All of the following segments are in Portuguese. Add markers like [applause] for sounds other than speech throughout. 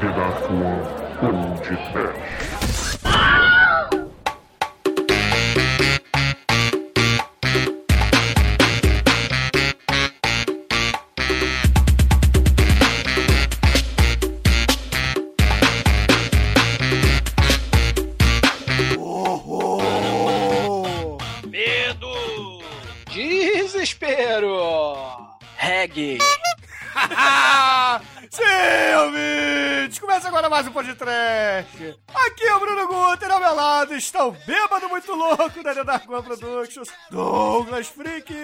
Pedaço 1 está o bêbado muito louco da One Productions, Douglas Freak,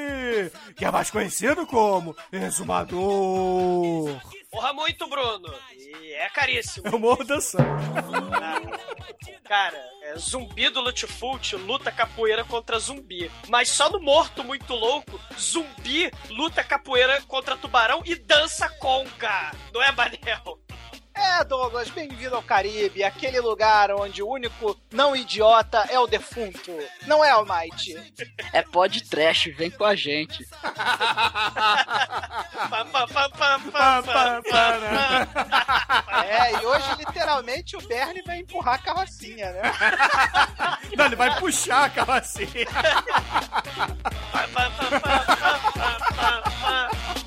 que é mais conhecido como Exumador. Porra muito, Bruno! E é caríssimo. Eu morro dançando. Cara, é zumbi do Lutfult luta capoeira contra zumbi. Mas só no morto muito louco, zumbi luta capoeira contra tubarão e dança conga. Não é, Manel? É, Douglas, bem-vindo ao Caribe, aquele lugar onde o único não idiota é o defunto. Não é, Almighty? É pod trash, vem com a gente. É, e hoje, literalmente, o Bernie vai empurrar a carrocinha, né? Não, ele vai puxar a carrocinha. [laughs]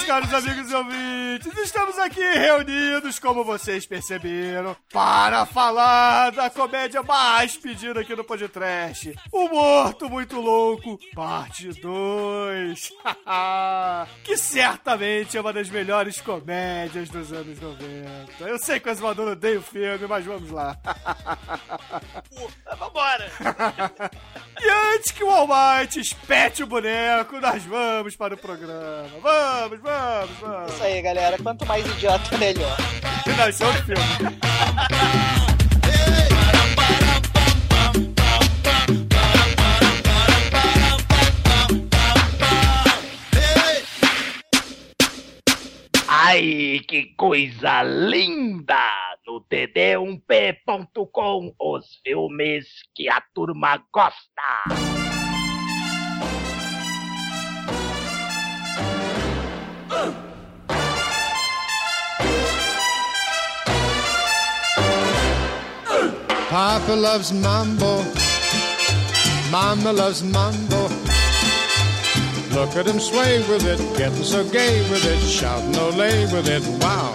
meus caros amigos e ouvintes, estamos aqui reunidos, como vocês perceberam, para falar da comédia mais pedida aqui no Podcast, O Morto Muito Louco, parte 2, [laughs] que certamente é uma das melhores comédias dos anos 90. Eu sei que o Exumador odeia o filme, mas vamos lá. [laughs] Uh, Vambora! [laughs] E antes que o Almighty espete o boneco, nós vamos para o programa. Vamos, vamos, vamos. Isso aí, galera. Quanto mais idiota, melhor. Não, isso é outro filme. Ai, que coisa linda! No td1p.com, os filmes que a turma gosta. Papa loves mambo. Mama loves mambo. Look at him sway with it, getting so gay with it, shouting olay with it. Wow.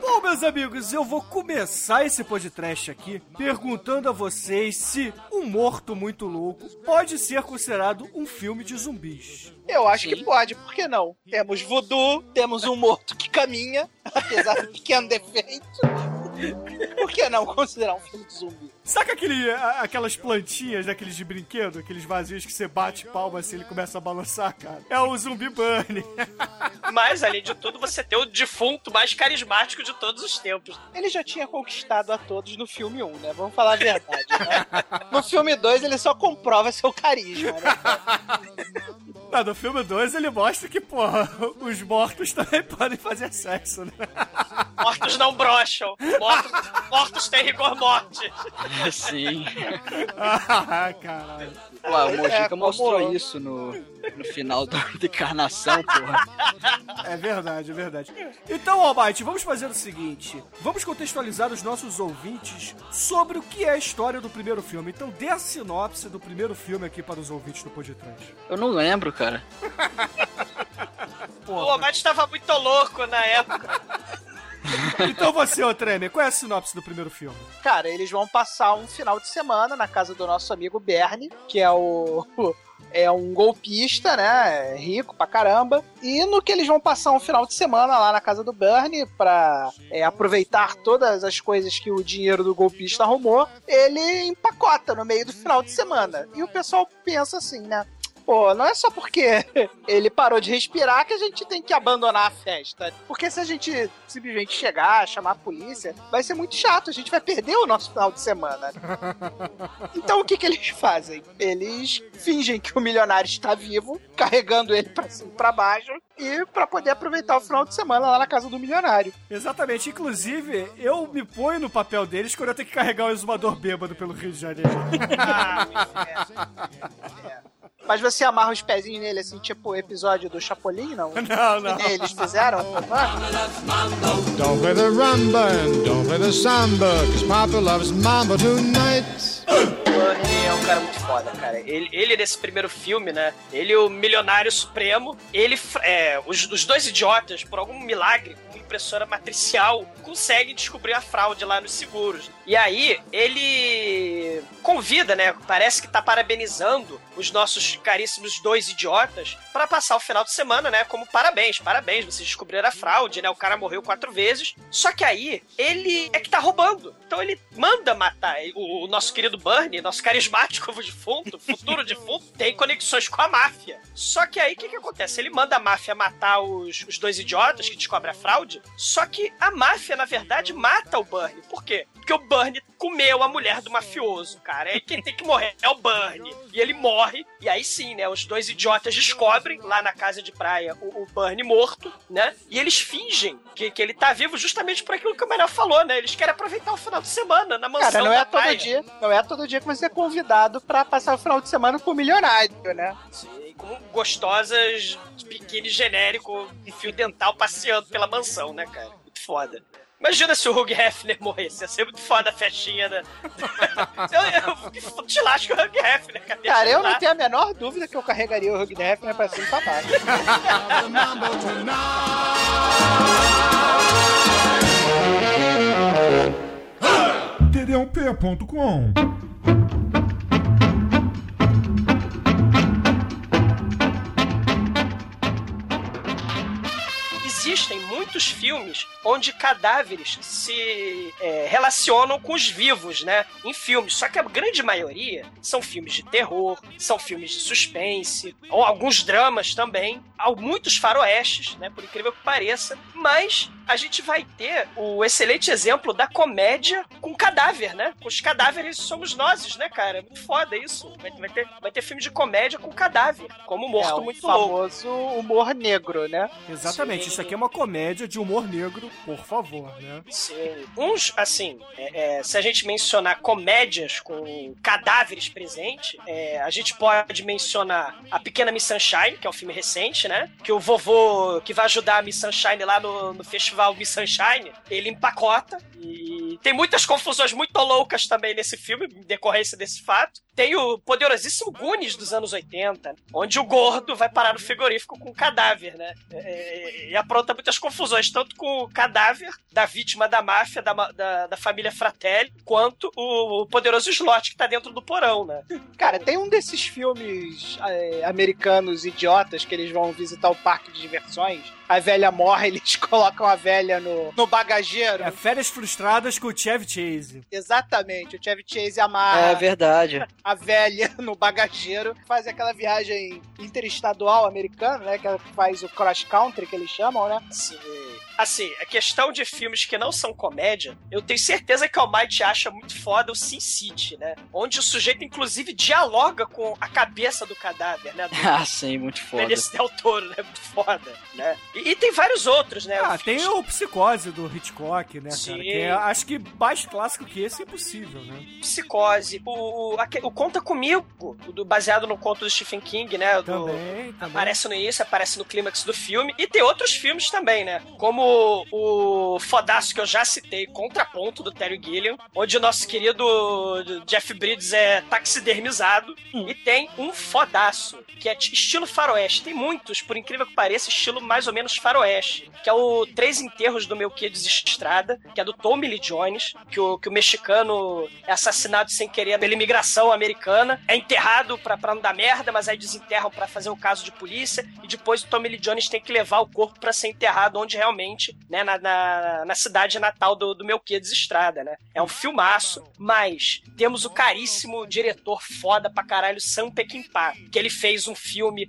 Bom, meus amigos, eu vou começar esse podcast aqui perguntando a vocês se Um Morto Muito Louco pode ser considerado um filme de zumbis. Eu acho que pode, por que não? Temos voodoo, temos um morto que caminha, [laughs] apesar do pequeno defeito. [laughs] Por que não considerar um filme de zumbi? Saca aquele, a- aquelas plantinhas daqueles de brinquedo, aqueles vazios que você bate palma assim ele começa a balançar, cara? É o zumbi bunny. [laughs] Mas, além de tudo, você tem o defunto mais carismático de todos os tempos. Ele já tinha conquistado a todos no filme 1, né? Vamos falar a verdade, né? No filme 2 ele só comprova seu carisma, né? [laughs] Não, no filme 2 ele mostra que, porra, [laughs] os mortos também podem fazer sexo, né? Mortos não brocham. Mortos, mortos têm rigor morte. [laughs] Sim. ah, caralho. Pô, o Mojica É, como- mostrou isso no, no final da [laughs] encarnação, porra. É verdade, é verdade. Então, Almighty, vamos fazer o seguinte: vamos contextualizar os nossos ouvintes sobre o que é a história do primeiro filme. Então, dê a sinopse do primeiro filme aqui para os ouvintes do podcast. Eu não lembro, cara. O Omate estava muito louco na época. [laughs] Então, você, ô Tremer, qual é a sinopse do primeiro filme? Cara, eles vão passar um final de semana na casa do nosso amigo Bernie, que é o. [laughs] É um golpista, né? Rico pra caramba. E no que eles vão passar um final de semana lá na casa do Bernie pra é, aproveitar todas as coisas que o dinheiro do golpista arrumou, ele empacota no meio do final de semana. E o pessoal pensa assim, né? Pô, não é só porque [laughs] ele parou de respirar que a gente tem que abandonar a festa. Porque se a gente simplesmente chegar, chamar a polícia, vai ser muito chato, a gente vai perder o nosso final de semana. [laughs] Então o que que eles fazem? Eles fingem que o milionário está vivo, carregando ele pra cima e pra baixo, e pra poder aproveitar o final de semana lá na casa do milionário. Exatamente. Inclusive, eu me ponho no papel deles quando eu tenho que carregar o exumador bêbado pelo Rio de Janeiro. [laughs] Mas você amarra os pezinhos nele, assim, tipo o episódio do Chapolin, não? [laughs] Não, não. Que eles fizeram? Don't play the rumba and don't play the samba, cause Papa loves mambo tonight. Bernie é um cara muito foda, cara. Ele, ele nesse primeiro filme, né? Ele, o milionário supremo, ele, é, os, os dois idiotas, por algum milagre, com impressora matricial, conseguem descobrir a fraude lá nos seguros. E aí, ele convida, né? Parece que tá parabenizando os nossos caríssimos dois idiotas para passar o final de semana, né? Como parabéns, parabéns, vocês descobriram a fraude, né? O cara morreu quatro vezes. Só que aí, ele é que tá roubando. Então ele manda matar. O, o nosso querido Bernie, nosso carismático defunto, futuro defunto, tem conexões com a máfia. Só que aí, o que que acontece? Ele manda a máfia matar os, os dois idiotas que descobrem a fraude, só que a máfia, na verdade, mata o Bernie. Por quê? Porque o Bernie comeu a mulher do mafioso, cara. É quem tem que morrer é o Bernie. E ele morre, e aí sim, né? Os dois idiotas descobrem lá na casa de praia o, o Bernie morto, né? E eles fingem que, que ele tá vivo justamente por aquilo que o Manel falou, né? Eles querem aproveitar o final de semana na mansão Cara, não da é todo praia. dia, não é todo dia que você é convidado pra passar o final de semana com o milionário, né? Sim, gostosas de biquíni genérico e fio dental passeando pela mansão, né, cara? Muito foda. Imagina se o Hugh Hefner morresse. Ia ser muito foda a festinha da. [laughs] eu, eu, te lasco o Hugh Hefner, cara. Cara, eu lá. não tenho a menor dúvida que eu carregaria o Hugh Hefner pra cima e pra baixo. td1p.com Existem muitos filmes onde cadáveres se é, relacionam com os vivos, né? Em filmes. Só que a grande maioria são filmes de terror, são filmes de suspense, ou alguns dramas também. Há muitos faroestes, né? Por incrível que pareça. Mas a gente vai ter o excelente exemplo da comédia com cadáver, né? Os cadáveres somos nós, né, cara? É muito foda isso. Vai, vai ter, vai ter filme de comédia com cadáver, como Morto é, o Muito Louco. famoso humor negro, né? Exatamente. Sim. Isso aqui é uma comédia de humor negro, por favor, né? Sim. Uns, assim, é, é, se a gente mencionar comédias com cadáveres presentes, é, a gente pode mencionar A Pequena Miss Sunshine, que é um filme recente, né? Que o vovô que vai ajudar a Miss Sunshine lá no, no festival Miss Sunshine, ele empacota e tem muitas confusões muito loucas também nesse filme, em decorrência desse fato. Tem o poderosíssimo Goonies dos anos 80, onde o gordo vai parar no frigorífico com um cadáver, né? É, e apronta muitas confusões, tanto com o cadáver da vítima da máfia, da, da, da família Fratelli, quanto o, o poderoso Slot que tá dentro do porão, né? Cara, tem um desses filmes é, americanos idiotas que eles vão visitar o parque de diversões. A velha morre, [laughs] eles colocam a velha no, no bagageiro. É Férias Frustradas com o Chevy Chase. Exatamente, o Chevy Chase amarra É verdade. a velha [laughs] no bagageiro, faz aquela viagem interestadual americana, né? Que faz o cross country que eles chamam, né? Assim, assim, a questão de filmes que não são comédia, eu tenho certeza que o Almighty acha muito foda o Sin City, né? Onde o sujeito, inclusive, dialoga com a cabeça do cadáver, né? Do [laughs] Ah, sim, muito foda. Benício Del Toro, né? Muito foda, né? E, e tem vários outros, né? Ah, O tem o Psicose do Hitchcock, né, Sim. cara? Que é, acho que mais clássico que esse é impossível, né? Psicose, o, o, o Conta Comigo, o do- baseado no conto do Stephen King, né? Do, Também, também. Aparece no início, aparece no clímax do filme. E tem outros filmes também, né? Como o fodaço que eu já citei, Contraponto, do Terry Gilliam, onde o nosso querido Jeff Bridges é taxidermizado. E tem um fodaço, que é estilo faroeste. Tem muitos, por incrível que pareça, estilo mais ou menos faroeste. Que é o Três Enterros do Meu Querido Estrada, que é do Tommy Lee Jones, que o, que o mexicano é assassinado sem querer pela imigração americana, é enterrado pra, pra não dar merda, mas aí desenterram pra fazer o caso de polícia, e depois o Tommy Lee Jones tem que levar o corpo pra ser enterrado onde realmente, né, na, na- na, cidade natal do, do Melquiades Estrada, né? É um filmaço, mas temos o caríssimo diretor foda pra caralho, Sam Peckinpah, que ele fez um filme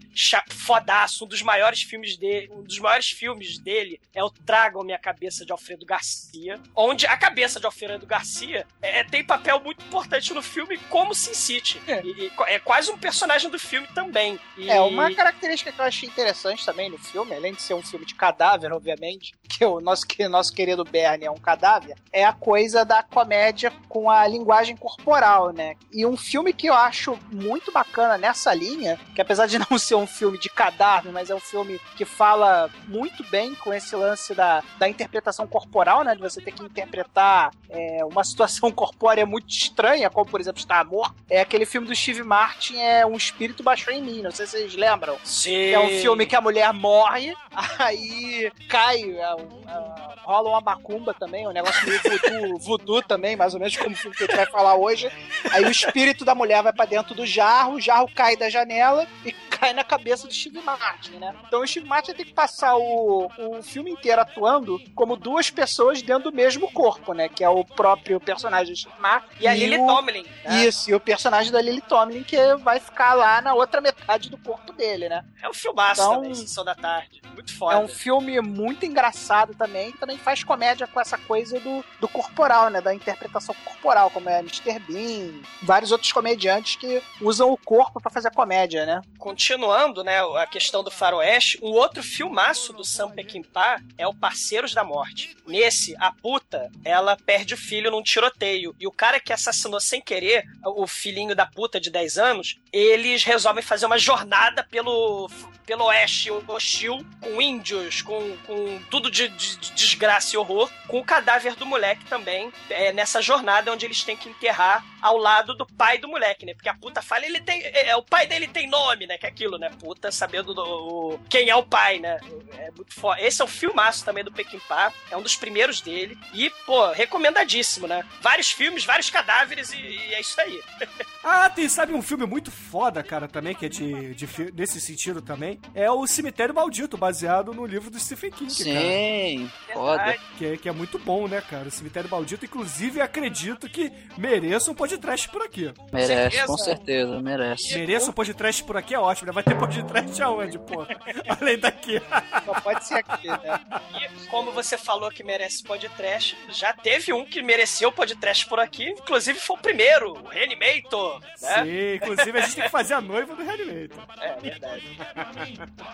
fodaço, um dos maiores filmes dele, um dos maiores filmes dele é o Tragam Minha Cabeça de Alfredo Garcia, onde a cabeça de Alfredo Garcia é, tem papel muito importante no filme como Sin City. É. E é quase um personagem do filme também. E- É, uma característica que eu achei interessante também no filme, além de ser um filme de cadáver, obviamente, que o nosso, que nosso querido Bernie é um cadáver, é a coisa da comédia com a linguagem corporal, né? E um filme que eu acho muito bacana nessa linha, que apesar de [laughs] não ser um filme de cadáver, mas é um filme que fala muito bem com esse lance da, da interpretação corporal, né? De você ter que interpretar é, uma situação [laughs] corpórea muito estranha, como por exemplo estar morto. É aquele filme do Steve Martin, é Um Espírito Baixou em Mim, não sei se vocês lembram. Sim. É um filme que a mulher morre, [laughs] aí cai, é, é, rola uma macumba também, um negócio meio voodoo, voodoo também, mais ou menos como o que a gente vai falar hoje. Aí o espírito da mulher vai pra dentro do jarro, o jarro cai da janela e cai na cabeça do Steve Martin, né? Então o Steve Martin tem que passar o, o filme inteiro atuando como duas pessoas dentro do mesmo corpo, né? Que é o próprio personagem do Steve Martin. E a Lily o... Tomlin. né? Isso, e o personagem da Lily Tomlin que vai ficar lá na outra metade do corpo dele, né? É um filmaço Então- também, Sessão da Tarde. Muito foda. É um filme muito engraçado também, também faz comédia com essa coisa do, do corporal, né? Da interpretação corporal, como é Mr. Bean, vários outros comediantes que usam o corpo pra fazer comédia, né? Continuando, né, a questão do faroeste, um outro filmaço do Sam Peckinpah é o Parceiros da Morte. Nesse, a puta, ela perde o filho num tiroteio. E o cara que assassinou sem querer o filhinho da puta de 10 anos, eles resolvem fazer uma jornada pelo, pelo oeste hostil, com índios, com, com tudo de, de- de desgraça e horror, com o cadáver do moleque também, é, nessa jornada onde eles têm que enterrar ao lado do pai do moleque, né? Porque a puta fala, ele tem. É, é, o pai dele tem nome, né? Que é aquilo, né? Puta, sabendo do, o- quem é o pai, né? É muito foda. Esse é um filmaço também do Peckinpah, é um dos primeiros dele. E, pô, recomendadíssimo, né? Vários filmes, vários cadáveres e, e é isso aí. [laughs] Ah, tem, sabe um filme muito foda, cara, também, que é de, de nesse sentido também? É o Cemitério Maldito, baseado no livro do Stephen King, cara. Sim, foda. Verdade. Que é, que é muito bom, né, cara? O Cemitério Maldito, inclusive, acredito que mereça um podcast por aqui. Merece, certeza. com certeza, merece. Mereça um podcast por aqui é ótimo, né? Vai ter podcast aonde, pô? [laughs] Além daqui. Só pode ser aqui, né? E como você falou que merece podcast, já teve um que mereceu podcast por aqui, inclusive foi o primeiro, o Reanimator, né? Sim, inclusive a gente tem que fazer a noiva do Reanimator. É verdade.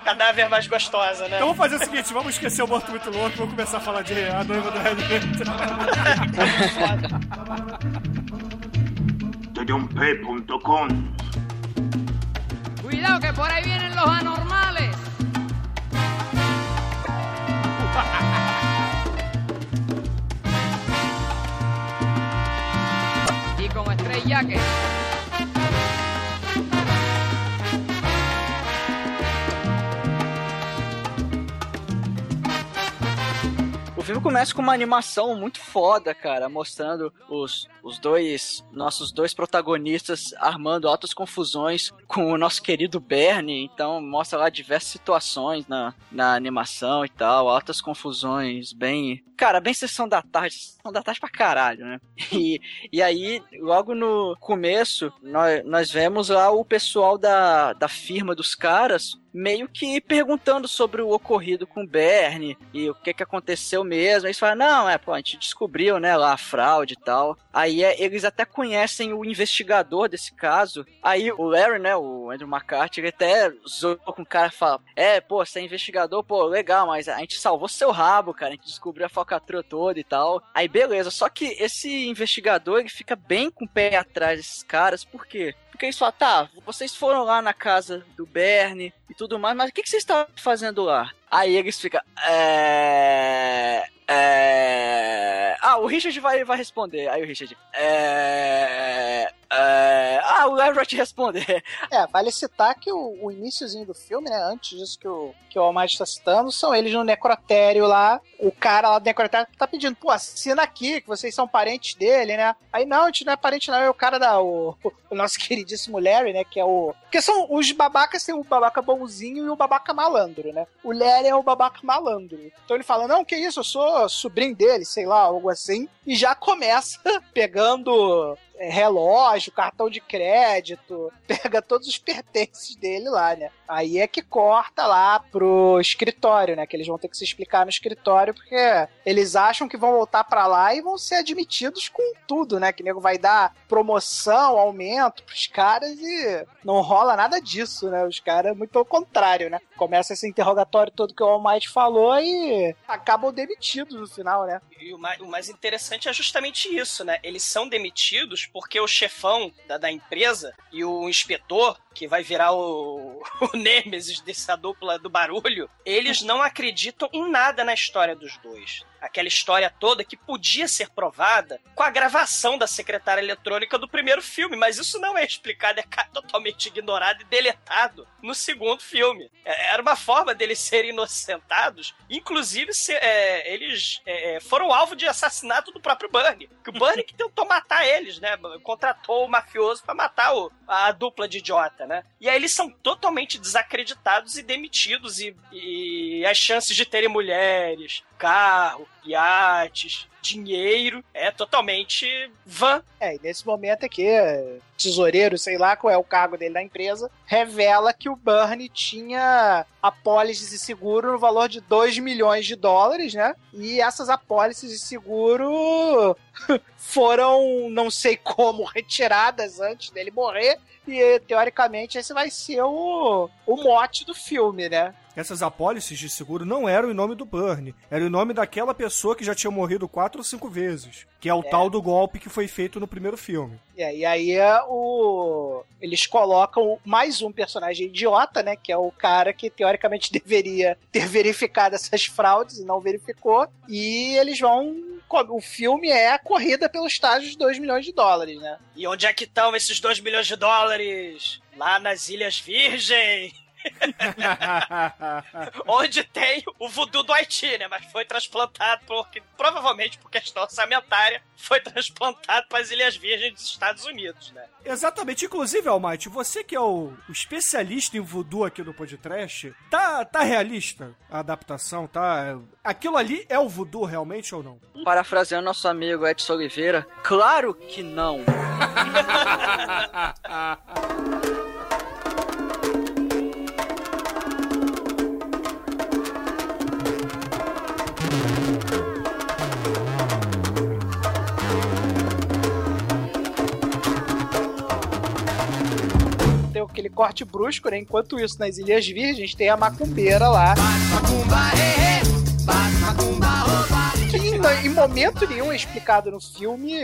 Cadáver mais gostosa, né? Então vamos fazer o seguinte, vamos esquecer o Morto Muito Louco, vamos começar a falar de a noiva do Reanimator. [laughs] [laughs] Tedionp.com Cuidado que por ahí vienen los anormales. [laughs] y como estrella que filme começa com uma animação muito foda, cara, mostrando os, os dois, nossos dois protagonistas armando altas confusões com o nosso querido Bernie. Então mostra lá diversas situações na, na animação e tal, altas confusões, bem. Cara, bem sessão da tarde, sessão da tarde pra caralho, né? [laughs] E, e aí, logo no começo, nós, nós vemos lá o pessoal da, da firma dos caras meio que perguntando sobre o ocorrido com o Bernie e o que que aconteceu mesmo. Aí eles falam, não, é, pô, a gente descobriu, né, lá a fraude e tal. Aí é, eles até conhecem o investigador desse caso. Aí o Larry, né, o Andrew McCarthy, ele até zoou com o cara e fala, é, pô, você é investigador, pô, legal, mas a gente salvou seu rabo, cara, a gente descobriu a falcatrua toda e tal. Aí beleza, só que esse investigador, ele fica bem com o pé atrás desses caras, por quê? Porque eles falam, tá, vocês foram lá na casa do Bernie e tudo mais, mas o que, que vocês estavam fazendo lá? Aí eles ficam, é... É... Ah, o Richard vai, vai responder. Aí o Richard, é... É... Ah, o Larry vai te responder. [laughs] É, vale citar que o, o iníciozinho do filme, né? Antes disso que o, que o Almighty tá citando, são eles no necrotério lá. O cara lá do necrotério tá pedindo, pô, assina aqui, que vocês são parentes dele, né? Aí, não, a gente não é parente, não. É o cara da. O, o nosso [laughs] queridíssimo Larry, né? Que é o. Porque são os babacas, tem o babaca bonzinho e o babaca malandro, né? O Larry é o babaca malandro. Então ele fala, não, que isso, eu sou sobrinho dele, sei lá, algo assim. E já começa [laughs] pegando relógio, cartão de crédito, [laughs] pega todos os pertences dele lá, né? Aí é que corta lá pro escritório, né? Que eles vão ter que se explicar no escritório, porque eles acham que vão voltar para lá e vão ser admitidos com tudo, né? Que nego vai dar promoção, aumento pros caras e não rola nada disso, né? Os caras, muito pelo contrário, né? Começa esse interrogatório todo que o Almighty falou e acabam demitidos no final, né? E o mais, o mais interessante é justamente isso, né? Eles são demitidos porque o chefão da, da empresa e o inspetor, que vai virar o, [laughs] o dessa dupla do barulho, eles não acreditam em nada na história dos dois. Aquela história toda que podia ser provada com a gravação da secretária eletrônica do primeiro filme, mas isso não é explicado, é totalmente ignorado e deletado no segundo filme. É- Era uma forma deles serem inocentados, inclusive se- é, eles é, é, foram alvo de assassinato do próprio Bernie. Que o Bernie que tentou matar eles, né? Contratou o mafioso pra matar o- a dupla de idiota, né? E aí eles são totalmente desacreditados e demitidos e, e as chances de terem mulheres, carro, iates, dinheiro é totalmente vã. É, e nesse momento aqui, tesoureiro, sei lá qual é o cargo dele na empresa, revela que o Bernie tinha apólices de seguro no valor de 2 milhões de dólares, né? E essas apólices de seguro [laughs] foram, não sei como, [laughs] retiradas antes dele morrer. E teoricamente esse vai ser o, o mote do filme, né? Essas apólices de seguro não eram em nome do Burnie, era em nome daquela pessoa que já tinha morrido quatro ou cinco vezes, que é o tal do golpe que foi feito no primeiro filme. É, e aí é o... eles colocam mais um personagem idiota, né? Que é o cara que teoricamente [laughs] deveria ter verificado essas fraudes e não verificou. E eles vão. O filme é a corrida pelo estágio de 2 milhões de dólares, né? E onde é que estão esses 2 milhões de dólares? Lá nas Ilhas Virgem. [laughs] onde tem o voodoo do Haiti, né? Mas foi transplantado porque provavelmente por questão orçamentária foi transplantado para as Ilhas Virgens dos Estados Unidos, né? Exatamente. Inclusive, Almighty, você que é o, o especialista em voodoo aqui do podcast, tá, tá realista a adaptação? Tá? Aquilo ali é o voodoo realmente ou não? Parafraseando nosso amigo Edson Oliveira, claro que não. [laughs] Tem aquele corte brusco, né? Enquanto isso, nas Ilhas Virgens tem a macumbeira lá. Que em, em momento nenhum é explicado no filme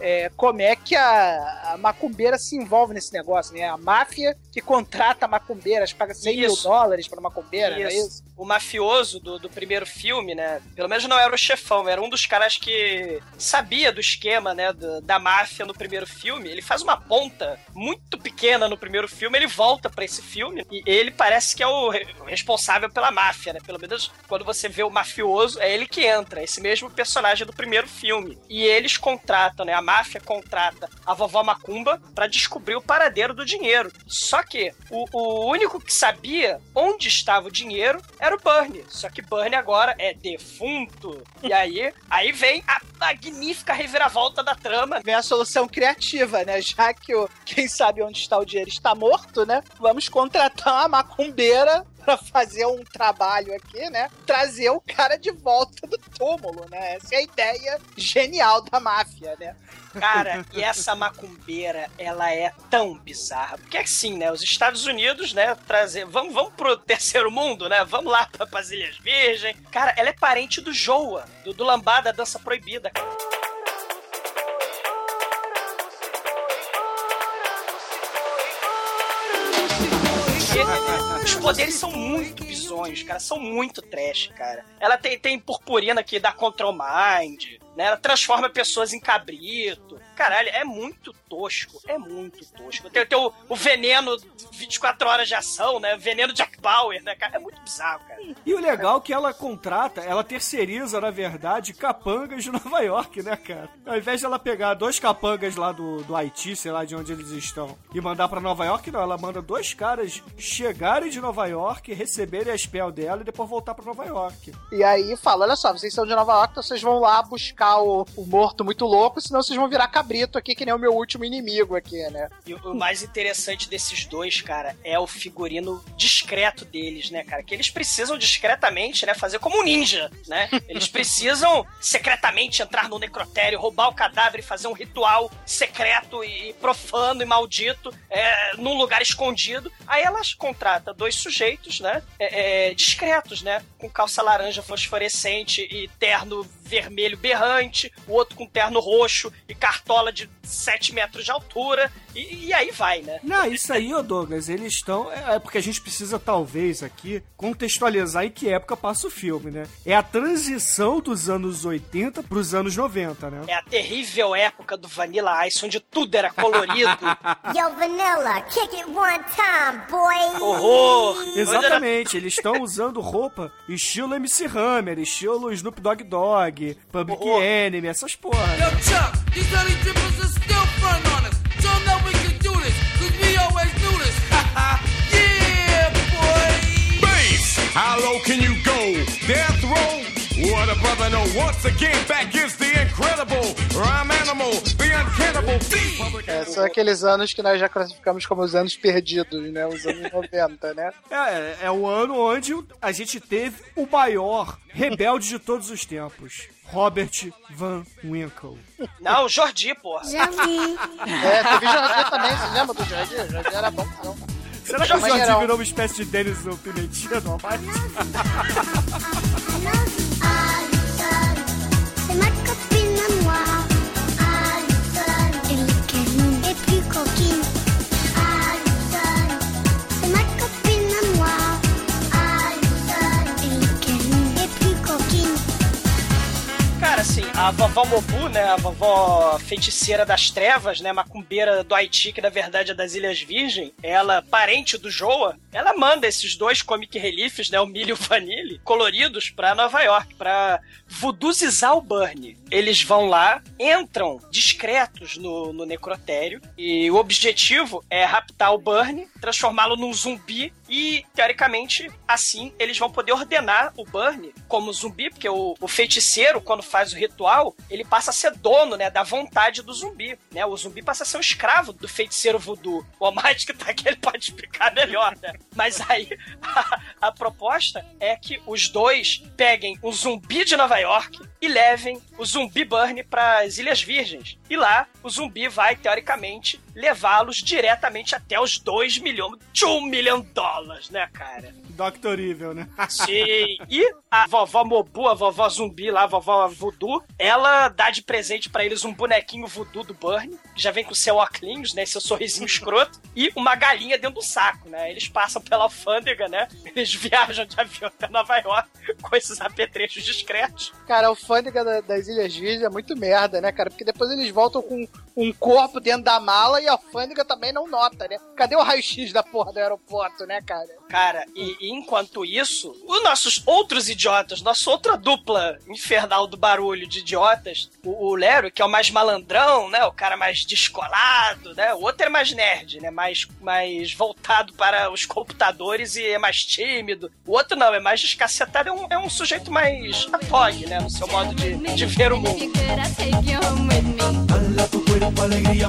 é, como é que a, a macumbeira se envolve nesse negócio, né? A máfia que contrata macumberas, paga 100 mil Isso. dólares pra macumbeira, não é Isso. isso? O mafioso do, do primeiro filme, né? Pelo menos não era o chefão, era um dos caras que sabia do esquema, né? Da, da máfia no primeiro filme. Ele faz uma ponta muito pequena no primeiro filme, ele volta pra esse filme e ele parece que é o re- o responsável pela máfia, né? Pelo menos quando você vê o mafioso, é ele que entra, esse mesmo personagem do primeiro filme. E eles contratam, né? A máfia contrata a vovó Macumba pra descobrir o paradeiro do dinheiro. Só que o, o único que sabia onde estava o dinheiro era o Bernie. Só que Bernie agora é defunto. E aí, aí vem a magnífica reviravolta da trama. Vem a solução criativa, né? Já que o, quem sabe onde está o dinheiro está morto, né? Vamos contratar uma macumbeira pra fazer um trabalho aqui, né? Trazer o cara de volta do túmulo, né? Essa é a ideia genial da máfia, né? Cara, e essa macumbeira, ela é tão bizarra. Porque assim, né? Os Estados Unidos, né? Trazer. Vamos, vamos pro terceiro mundo, né? Vamos lá pra, pras Ilhas Virgem. Cara, ela é parente do Joa, do, do Lambada da Dança Proibida. E Os poderes são muito bizonhos, cara. São muito trash, cara. Ela tem, tem purpurina que dá control mind. Né? Ela transforma pessoas em cabrito. Caralho, é muito tosco. É muito tosco. Tem, tem o, o veneno 24 horas de ação, né? Veneno Jack Bauer, né, cara? É muito bizarro, cara. E o legal é que ela contrata, ela terceiriza, na verdade, capangas de [laughs] Nova York, né, cara? Ao invés de ela pegar dois capangas lá do, do Haiti, sei lá de onde eles estão, e mandar pra Nova York, não. Ela manda dois caras chegarem de Nova York, receberem a spell dela e depois voltar pra Nova York. E aí fala: olha só, vocês são de Nova York, então vocês vão lá buscar o, o morto muito louco, senão vocês vão virar cabrito aqui, que nem o meu último inimigo aqui, né? E o o mais interessante desses dois, cara, é o figurino discreto deles, né, cara? Que eles precisam discretamente, né, fazer como um ninja, né? Eles precisam secretamente entrar no necrotério, roubar o cadáver e fazer um ritual secreto e profano e maldito é, num lugar escondido. Aí elas contratam dois sujeitos, né, é, é, discretos, né, com calça laranja fosforescente e terno vermelho berrante, o outro com terno roxo e cartola de 7 metros de altura, e, e aí vai, né? Não, isso aí, ô Douglas, eles estão. É, é porque a gente precisa, talvez, aqui, contextualizar em que época passa o filme, né? É a transição dos anos 80 pros anos 90, né? É a terrível época do Vanilla Ice, onde tudo era colorido. [laughs] Yo, Vanilla, kick it one time, boy. Horror! Exatamente, eles estão usando roupa estilo MC Hammer, estilo Snoop Dogg Dogg, Public Horror. Enemy, essas porra. Yo, Chuck, these honey drippers are still front on us. Show 'em that we can do this, cause we always do this. [laughs] yeah, boy! Bass, how low can you go? Death row? What a brother know. Once again, back is the incredible rhyme animal, the uncannibal thief. É, são aqueles anos que nós já classificamos como os anos perdidos, né? Os anos [laughs] 90, né? É, é o ano onde a gente teve o maior rebelde de todos os tempos. Robert Van Winkle. Não, Jordi, porra. Já vi. É, teve Jardim também, você lembra do Jardim? O Jardim era bom, não. Será que o Jordi geral. virou uma espécie de Denis no Pimentinha normais? C'est assim, a vovó Mobu, né, a vovó feiticeira das trevas, né, macumbeira do Haiti, que na verdade é das Ilhas Virgem, ela, parente do Joa, ela manda esses dois comic reliefs, né, o Milho e o Vanille, coloridos pra Nova York, pra vuduzizar o Burnie. Eles vão lá, entram discretos no, no necrotério, e o objetivo é raptar o Burnie, transformá-lo num zumbi e, teoricamente, assim eles vão poder ordenar o Burnie como zumbi, porque o, o feiticeiro, quando faz o ritual, ele passa a ser dono, né, da vontade do zumbi, né? O zumbi passa a ser um escravo do feiticeiro voodoo. O Almighty que tá aqui, ele pode explicar melhor, né? Mas aí, [laughs] a, a proposta é que os dois peguem um zumbi de Nova York e levem o zumbi Burnie para as Ilhas Virgens. E lá, o zumbi vai, teoricamente, levá-los diretamente até os 2 milhões, 2 milhão de dólares, né, cara? Dr. Evil, né? [laughs] Sim. E a vovó Mobu, a vovó zumbi lá, a vovó voodoo, ela dá de presente pra eles um bonequinho voodoo do Burnie, que já vem com seu óculos, né, seu sorrisinho escroto, e uma galinha dentro do saco, né? Eles passam pela alfândega, né? Eles [laughs] viajam de avião até Nova York com esses apetrechos discretos. Cara, a alfândega da- das Ilhas Virgens é muito merda, né, cara? Porque depois eles voltam com um corpo dentro da mala e a alfândega também não nota, né? Cadê o raio-x da porra do aeroporto, né, cara? Cara, e, e enquanto isso, os nossos outros idiotas, nossa outra dupla infernal do barulho de idiotas, o, o Lero, que é o mais malandrão, né? O cara mais descolado, né? O outro é mais nerd, né? Mais, mais voltado para os computadores e é mais tímido. O outro não, é mais descacetado, é um, é um sujeito mais atog, né? No seu modo de, de ver o mundo.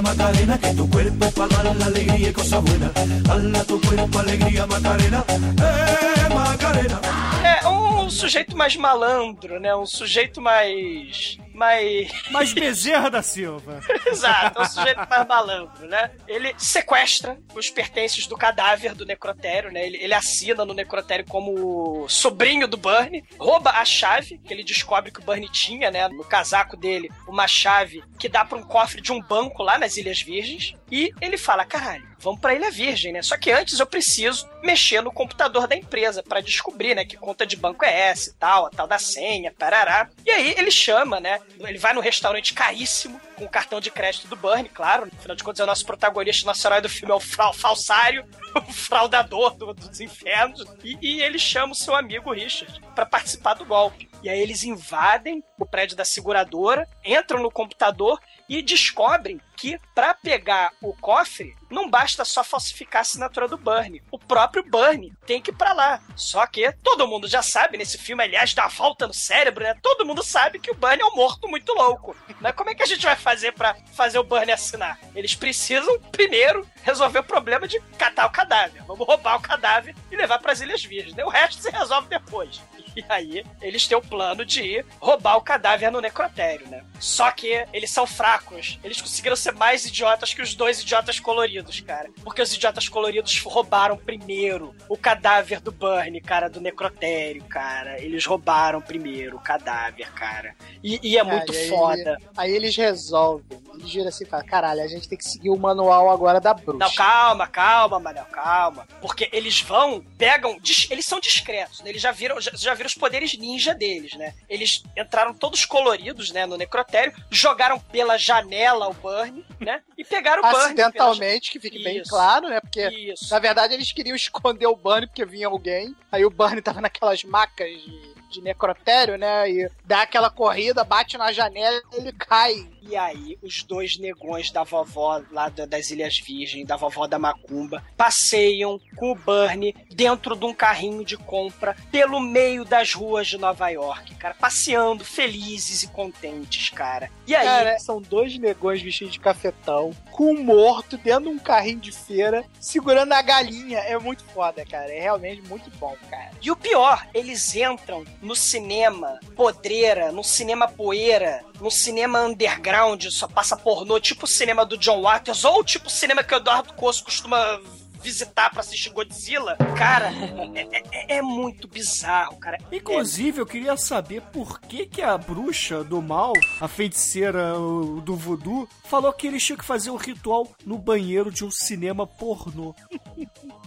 Macarena, que tu cuerpo para dar la alegría y cosas buenas. Hala tu cuerpo alegría Macarena, eh Macarena. É um sujeito mais malandro, né? Um sujeito mais. mais. [laughs] Mas Bezerra da Silva. Exato, é um sujeito mais malandro, né? Ele sequestra os pertences do cadáver do necrotério, né? Ele, ele assina no necrotério como sobrinho do Burnie, rouba a chave, que ele descobre que o Burnie tinha, né? No casaco dele, uma chave que dá pra um cofre de um banco lá nas Ilhas Virgens. E ele fala: caralho, vamos pra Ilha Virgem, né? Só que antes eu preciso mexer no computador da empresa pra descobrir, né? Que conta de banco é essa e tal, a tal da senha, parará. E aí ele chama, né? Ele vai no restaurante caríssimo, com o cartão de crédito do Bernie, claro. Afinal de contas, é o nosso protagonista, herói do filme é o fra- falsário, [laughs] o fraudador do- dos infernos. E, e ele chama o seu amigo Richard pra participar do golpe. E aí eles invadem o prédio da seguradora, entram no computador e descobrem que pra pegar o cofre não basta só falsificar a assinatura do Bernie. O próprio Bernie tem que ir pra lá. Só que todo mundo já sabe nesse filme, aliás, dá a volta no cérebro, né? Todo mundo sabe que o Bernie é um morto muito louco. Né? Como é que a gente vai fazer pra fazer o Bernie assinar? Eles precisam primeiro resolver o problema de catar o cadáver. Vamos roubar o cadáver e levar pras Ilhas Virgens. né? O resto se resolve depois. E aí, eles têm o plano de roubar o cadáver no necrotério, né? Só que eles são fracos. Eles conseguiram ser mais idiotas que os dois idiotas coloridos, cara. Porque os idiotas coloridos roubaram primeiro o cadáver do Burn, cara, do necrotério, cara. Eles roubaram primeiro o cadáver, cara. E, e é Cara, muito aí- foda. Aí eles resolvem. Eles giram assim e falam: caralho, a gente tem que seguir o manual agora da bruxa. Não, calma, calma, Manel, calma. Porque eles vão, pegam. Eles são discretos, né? Eles já viram, já, já viram os poderes ninja deles, né? Eles entraram todos coloridos, né, no necrotério, jogaram pela janela o Burn, né? E pegaram o Burn. Acidentalmente, que fique bem claro, né? Porque, Isso. na verdade, eles queriam esconder o Bunny porque vinha alguém. Aí o Bunny tava naquelas macas de, de necrotério, né? E dá aquela corrida, bate na janela e ele cai. E aí, os dois negões da vovó lá da- das Ilhas Virgem, da vovó da Macumba, passeiam com o Burnie dentro de um carrinho de compra pelo meio das ruas de Nova York, cara, passeando felizes e contentes, cara. E aí, Cara, são dois negões vestidos de cafetão, com um morto dentro de um carrinho de feira, segurando a galinha. É muito foda, cara. É realmente muito bom, cara. E o pior, eles entram no cinema podreira, no cinema poeira, no cinema underground, só passa pornô, tipo o cinema do John Waters, ou tipo o cinema que o Eduardo Coço costuma visitar pra assistir Godzilla. Cara, é, é- é muito bizarro, cara. Inclusive, eu queria saber por que, que a bruxa do mal, a feiticeira o- do voodoo, falou que eles tinham que fazer um ritual no banheiro de um cinema pornô. [laughs]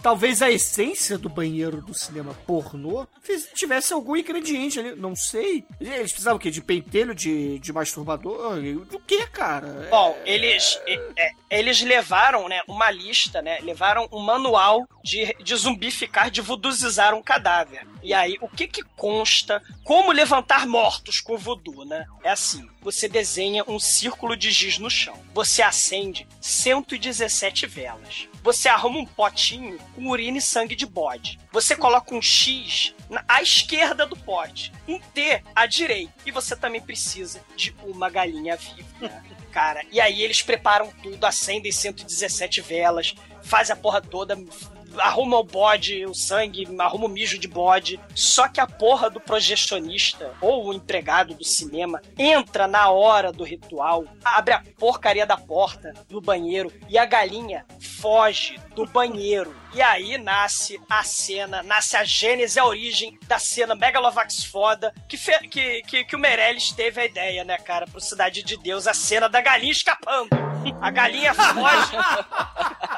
Talvez a essência do banheiro do cinema pornô tivesse algum ingrediente ali, não sei. Eles precisavam o quê? De pentelho, de, de masturbador? Do que, cara? Bom, eles, é, é, eles levaram, né, uma lista, né, levaram um manual de, de zumbificar, de vuduzizar um cadáver. E aí, o que que consta, como levantar mortos com voodoo, né? É assim, você desenha um círculo de giz no chão, você acende 117 velas, você arruma um potinho com urina e sangue de bode, você coloca um X à esquerda do pote, um T à direita, e você também precisa de uma galinha viva. né? Cara, e aí eles preparam tudo, acendem 117 velas, faz a porra toda, arruma o bode, o sangue, arruma o mijo de bode. Só que a porra do projecionista, ou o empregado do cinema, entra na hora do ritual, abre a porcaria da porta do banheiro e a galinha foge do banheiro. E aí nasce a cena, nasce a gênese, a origem da cena Megalovax foda que, fe- que, que, que o Meirelles teve a ideia, né, cara, pro Cidade de Deus, a cena da galinha escapando. A galinha foge. [laughs]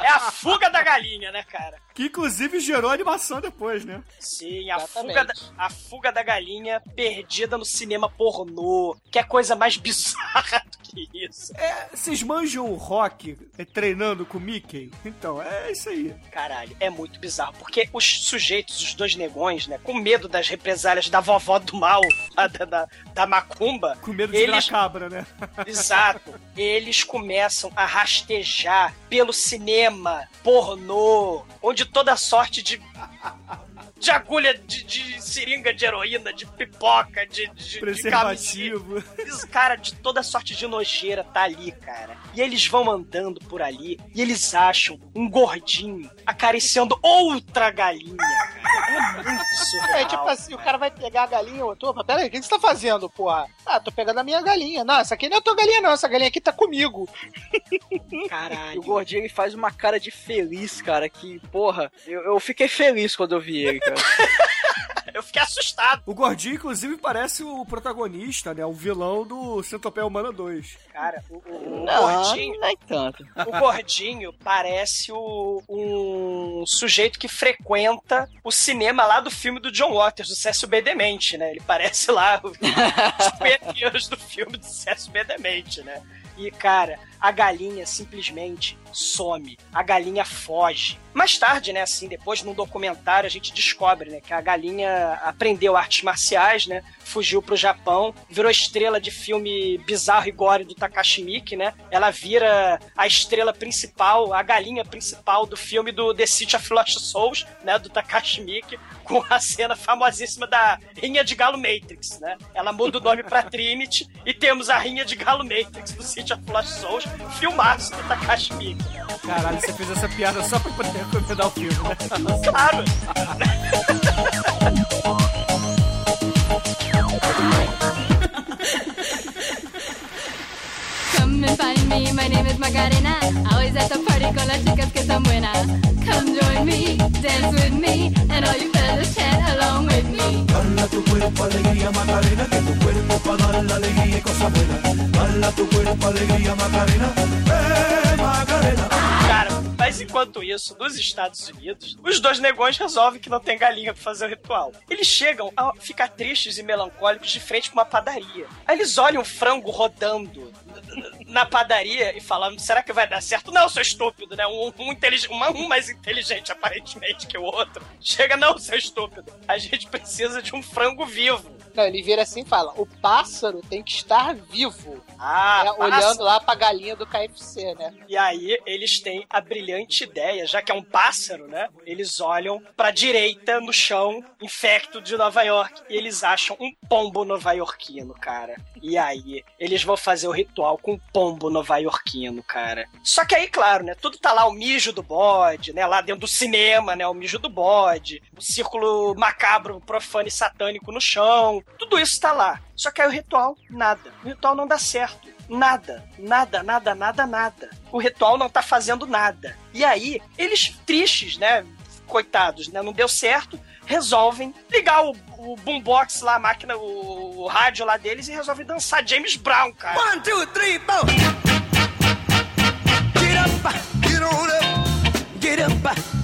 É a fuga da galinha, né, cara? Que inclusive gerou animação depois, né? Sim, a Exatamente. fuga, da, a fuga da galinha perdida no cinema pornô. Que é coisa mais [laughs] bizarra do que isso. É, vocês manjam o rock é, treinando com o Mickey? Então, é isso aí. Caralho, é muito bizarro. Porque os sujeitos, os dois negões, né, com medo das represálias da vovó do mal, [laughs] da, da, da, macumba, Com medo de Eles- cabra, né? [laughs] Exato. Eles começam a rastejar pelo cinema pornô, onde toda sorte de. De agulha de, de seringa de heroína, de pipoca, de, de, de Preservativo. Esse cara de toda sorte de nojeira tá ali, cara. E eles vão andando por ali e eles acham um gordinho acariciando outra galinha. É. É tipo assim, o cara vai pegar a galinha, ô, opa, pera aí, o que você tá fazendo, porra? Ah, tô pegando a minha galinha. Não, essa aqui não é a tua galinha, não, essa galinha aqui tá comigo. E o Caralho. gordinho ele faz uma cara de feliz, cara, que, porra, eu, eu fiquei feliz quando eu vi ele, cara. [laughs] Fiquei assustado. O gordinho, inclusive, parece o protagonista, né? O vilão do Centopeia Humana 2. Cara, o, o- o Não, gordinho. nem tanto. O gordinho parece o- um sujeito que frequenta o cinema lá do filme do John Waters, do Cécio B. Demente, né? Ele parece lá o- os pioneiros do filme do Cécio B. Demente, né? E, cara, a galinha simplesmente some. A galinha foge. Mais tarde, né, assim, depois num documentário a gente descobre, né, que a galinha aprendeu artes marciais, né, fugiu pro Japão, virou estrela de filme bizarro e gore do Takashi Miike, né? Ela vira a estrela principal, a galinha principal do filme do The City of Lost Souls, né, do Takashi Miike, com a cena famosíssima da Rinha de Galo Matrix, né? Ela muda o nome pra [laughs] Trinity e temos a Rinha de Galo Matrix do City of Lost Souls, filmaço do Takashi Miike. Caralho, você fez essa piada só pra poder recomendar o filme, né? Claro! Come and find me, my name is Macarena. Always at the party con las chicas que están buenas. Come join me, dance with me, and all you fellas chat along with me. Dala tu cuerpo alegría Macarena, que tu cuerpo para dar la alegría y cosas buenas. Dala tu cuerpo alegría Macarena, eh Macarena. Mas enquanto isso, nos Estados Unidos, os dois negões resolvem que não tem galinha pra fazer o ritual. Eles chegam a ficar tristes e melancólicos de frente pra uma padaria. Aí eles olham o frango rodando na padaria e falam: será que vai dar certo? Não, seu estúpido, né? Um, um, um mais inteligente, aparentemente, que o outro. Chega, não, seu estúpido. A gente precisa de um frango vivo. Não, ele vira assim e fala: o pássaro tem que estar vivo. Ah, É, pássaro. olhando lá pra galinha do KFC, né? E aí eles têm a brilhante ideia, já que é um pássaro, né? Eles olham pra direita no chão, infecto de Nova York, e eles acham um pombo nova-iorquino, cara. E aí eles vão fazer o ritual com um pombo nova-iorquino, cara. Só que aí, claro, né? Tudo tá lá o mijo do bode, né? Lá dentro do cinema, né? O mijo do bode, o círculo macabro, profano e satânico no chão. Tudo isso tá lá. Só que aí o ritual, nada. O ritual não dá certo. Nada, nada, nada, nada, nada. O ritual não tá fazendo nada. E aí, eles tristes, né? Coitados, né? Não deu certo. Resolvem ligar o, o boombox lá, a máquina, o, o rádio lá deles e resolvem dançar James Brown, cara. One, two, three, four. Get up, get on up, get up.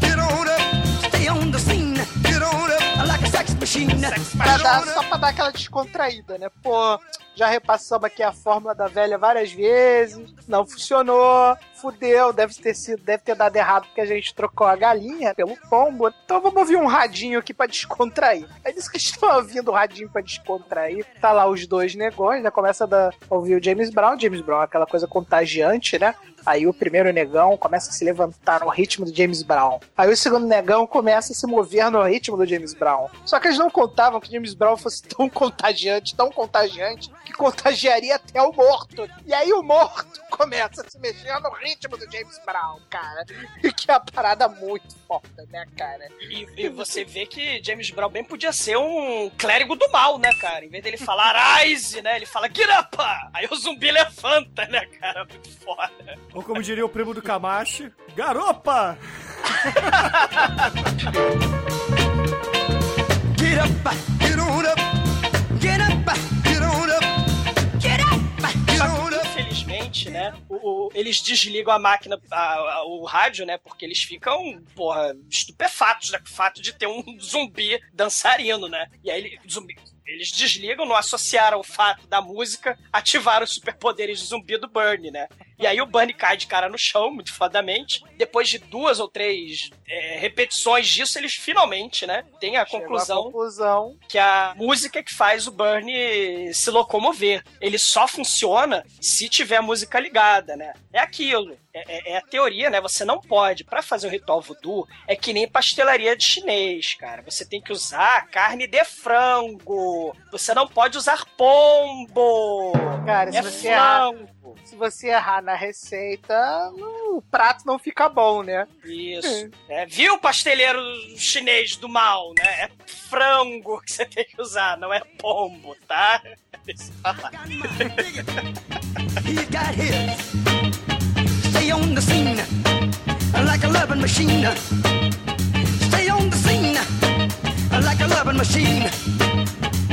Pra dar, só pra dar aquela descontraída, né? Pô, já repassamos aqui a fórmula da velha várias vezes, não funcionou, fudeu, deve ter sido, deve ter dado errado porque a gente trocou a galinha pelo pombo. Então vamos ouvir um radinho aqui pra descontrair. Aí disse que estão ouvindo o radinho pra descontrair. Tá lá os dois negões, já começa a ouvir o James Brown. James Brown é aquela coisa contagiante, né? Aí o primeiro negão começa a se levantar no ritmo do James Brown. Aí o segundo negão começa a se mover no ritmo do James Brown. Só que eles não contavam que James Brown fosse tão [laughs] contagiante, tão contagiante, que contagiaria até o morto. E aí o morto [laughs] começa a se mexer no ritmo do James Brown, cara. E [laughs] que é uma parada muito foda, né, cara? E, e você vê que James Brown bem podia ser um clérigo do mal, né, cara? Em vez dele falar rise, né? Ele fala up! Aí o zumbi levanta, né, cara? Muito foda. Ou como diria o primo do Camache, garopa! Get up, get on up, get up, get on up, get up, get on up. Infelizmente, né? o- o- eles desligam a máquina, a- a- o rádio, né? Porque eles ficam, porra, estupefatos, né? Com o fato de ter um zumbi dançarino, né? E aí ele, zumbi. Eles desligam, não associaram o fato da música, ativaram os superpoderes de zumbi do Burnie, né? E aí o Burnie cai de cara no chão, muito fodamente. Depois de duas ou três é, repetições disso, eles finalmente, né? Tem a Chegou conclusão conclusão. que a música é que faz o Bernie se locomover. Ele só funciona se tiver a música ligada, né? É aquilo. É, é- é a teoria, né? Você não pode, Pra fazer o ritual voodoo, é que nem pastelaria de chinês, cara. Você tem que usar carne de frango. Você não pode usar pombo. Cara, se é você errar, frango. Se você errar na receita, o prato não fica bom, né? Isso. É, viu, pasteleiro chinês do mal, né? É frango que você tem que usar, não é pombo, tá? Deixa eu falar. He's got his. Stay on the scene like a loving machine. Stay on the scene like a loving machine.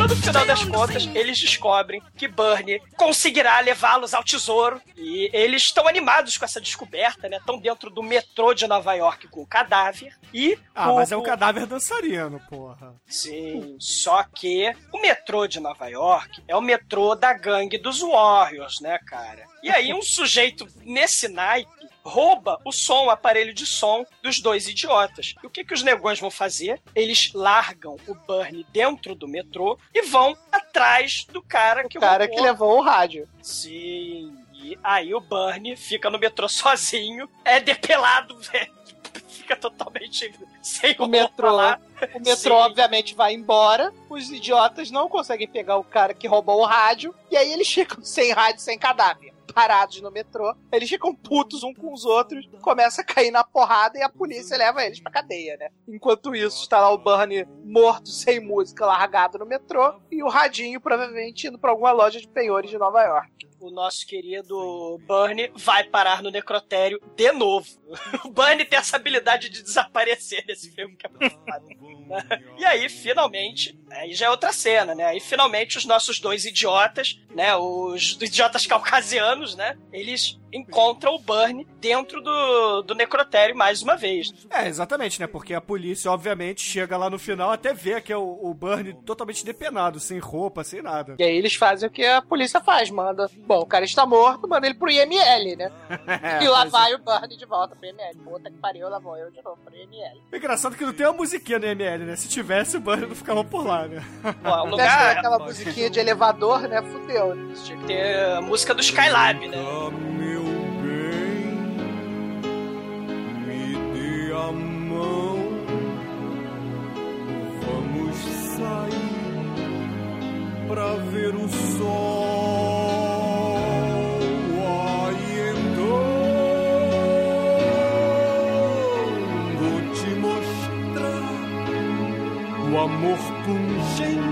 No final das contas, eles descobrem que Burnie conseguirá levá-los ao tesouro. E eles estão animados com essa descoberta, né? Estão dentro do metrô de Nova York com o cadáver. E. Ah, o- mas é um o- cadáver dançarino, porra. Sim, só que o metrô de Nova York é o metrô da gangue dos Warriors, né, cara? E aí um sujeito nesse naipe rouba o som, o aparelho de som dos dois idiotas. E o que, que os negões vão fazer? Eles largam o Burnie dentro do metrô e vão atrás do cara que O cara roubou. que levou o rádio. Sim. E aí o Burnie fica no metrô [laughs] sozinho, é depelado, velho. [laughs] Fica totalmente sem O metrô, lá. o metrô Sim. obviamente vai embora. Os idiotas não conseguem pegar o cara que roubou o rádio. E aí eles ficam [laughs] sem rádio, sem cadáver. Parados no metrô, eles ficam putos um com os outros, começa a cair na porrada e a polícia leva eles pra cadeia, né? Enquanto isso, está lá o Burnie morto, sem música, largado no metrô, e o radinho provavelmente indo pra alguma loja de penhores de Nova York. o nosso querido Burnie vai parar no necrotério de novo. [laughs] O Burnie tem essa habilidade de desaparecer nesse filme que é muito. Né? E aí, finalmente, aí já é outra cena, né? Aí finalmente os nossos dois idiotas, né? Os idiotas caucasianos, né? Eles encontram o Burnie dentro do, do necrotério mais uma vez. É, exatamente, né? Porque a polícia, obviamente, chega lá no final até vê que é o, o Burnie totalmente depenado, sem roupa, sem nada. E aí eles fazem o que a polícia faz, manda. Bom, o cara está morto, manda ele pro IML, né? [laughs] É, e lá é. vai o Burnie de volta pro IML. Puta que pariu, lá vou eu de novo pro IML. O engraçado é que não tem uma musiquinha no ML, né? Se tivesse, o Burnie não ficava por lá, né? Pô, o Deve lugar ter aquela musiquinha de elevador, né? Fudeu. né? tinha que ter a música do Skylab, né? meu bem, me dê a mão, vamos sair pra ver o sol. O amor pungente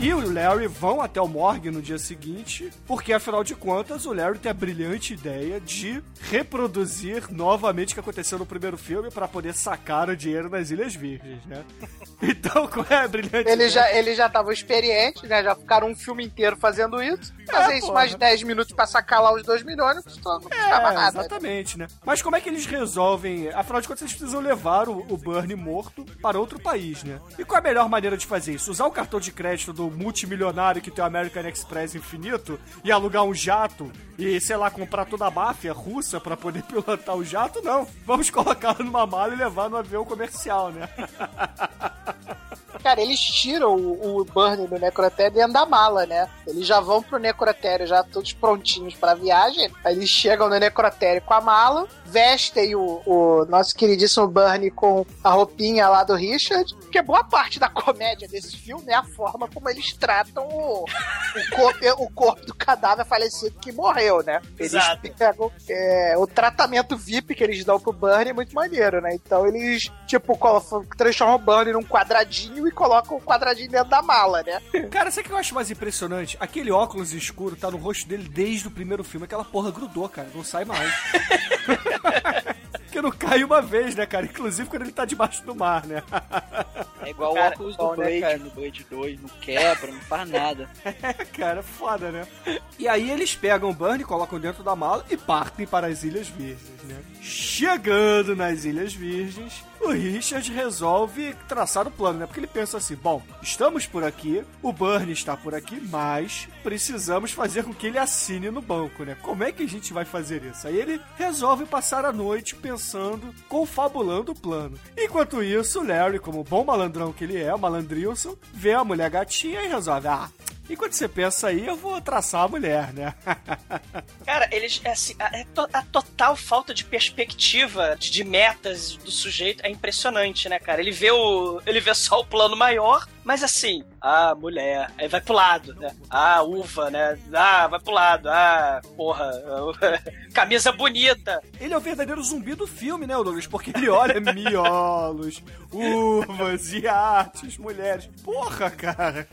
e o Larry vão até o morgue no dia seguinte, porque afinal de contas o Larry tem a brilhante ideia de reproduzir novamente o que aconteceu no primeiro filme pra poder sacar o dinheiro nas Ilhas Virgens, né? [laughs] Então, qual é a brilhante Ele ideia? já, ele já tava experiente, né? Já ficaram um filme inteiro fazendo isso. Fazer isso porra. mais 10 minutos pra sacar lá os 2 milhões não custava, não custava É, nada. exatamente, né? Mas como é que eles resolvem? Afinal de contas, eles precisam levar o, o Burnie morto para outro país, né? E qual é a melhor maneira de fazer isso? Usar o cartão de crédito do multimilionário que tem o American Express infinito e alugar um jato e, sei lá, comprar toda a máfia russa para poder [laughs] pilotar o jato? Não. Vamos colocá-lo numa mala e levar no avião comercial, né? [laughs] Cara, eles tiram o, o do necrotério dentro da mala, né? Eles já vão pro necrotério, já todos prontinhos pra viagem. Aí eles chegam no necrotério com a mala, vestem o, o nosso queridíssimo Burnie com a roupinha lá do Richard. Porque boa parte da comédia desse filme é a forma como eles tratam o, o, corpo, o corpo do cadáver falecido que morreu, né? Eles Exato. pegam é, o tratamento VIP que eles dão pro Burnie é muito maneiro, né? Então eles, tipo, transformam o Burnie num quadradinho e colocam o quadradinho dentro da mala, né? Cara, sabe o que eu acho mais impressionante? Aquele óculos escuro tá no rosto dele desde o primeiro filme. Aquela porra grudou, cara. Não sai mais. [laughs] [laughs] Porque não cai uma vez, né, cara? Inclusive quando ele tá debaixo do mar, né? É igual Cara, o óculos do né, Blade, cara? no Blade 2, não quebra, não faz nada. [laughs] cara, foda, né? E aí eles pegam o Burnie, colocam dentro da mala e partem para as Ilhas Virgens, né? Chegando nas Ilhas Virgens, o Richard resolve traçar o plano, né? Porque ele pensa assim: bom, estamos por aqui, o Burnie está por aqui, mas precisamos fazer com que ele assine no banco, né? Como é que a gente vai fazer isso? Aí ele resolve passar a noite pensando, confabulando o plano. Enquanto isso, Larry, como bom malandrão que ele é, o malandrilson, vê a mulher gatinha e resolve: ah. Enquanto você pensa aí, eu vou traçar a mulher, né? [laughs] Cara, eles. É assim, a, é a total falta de perspectiva de metas do sujeito é impressionante, né, cara? Ele vê o. Ele vê só o plano maior, mas assim. Ah, mulher. Aí vai pro lado, né? Ah, uva, né? Ah, vai pro lado. Ah, porra. [laughs] Camisa bonita. Ele é o verdadeiro zumbi do filme, né, Douglas? Porque ele olha [laughs] miolos, uvas, iates, mulheres. Porra, cara.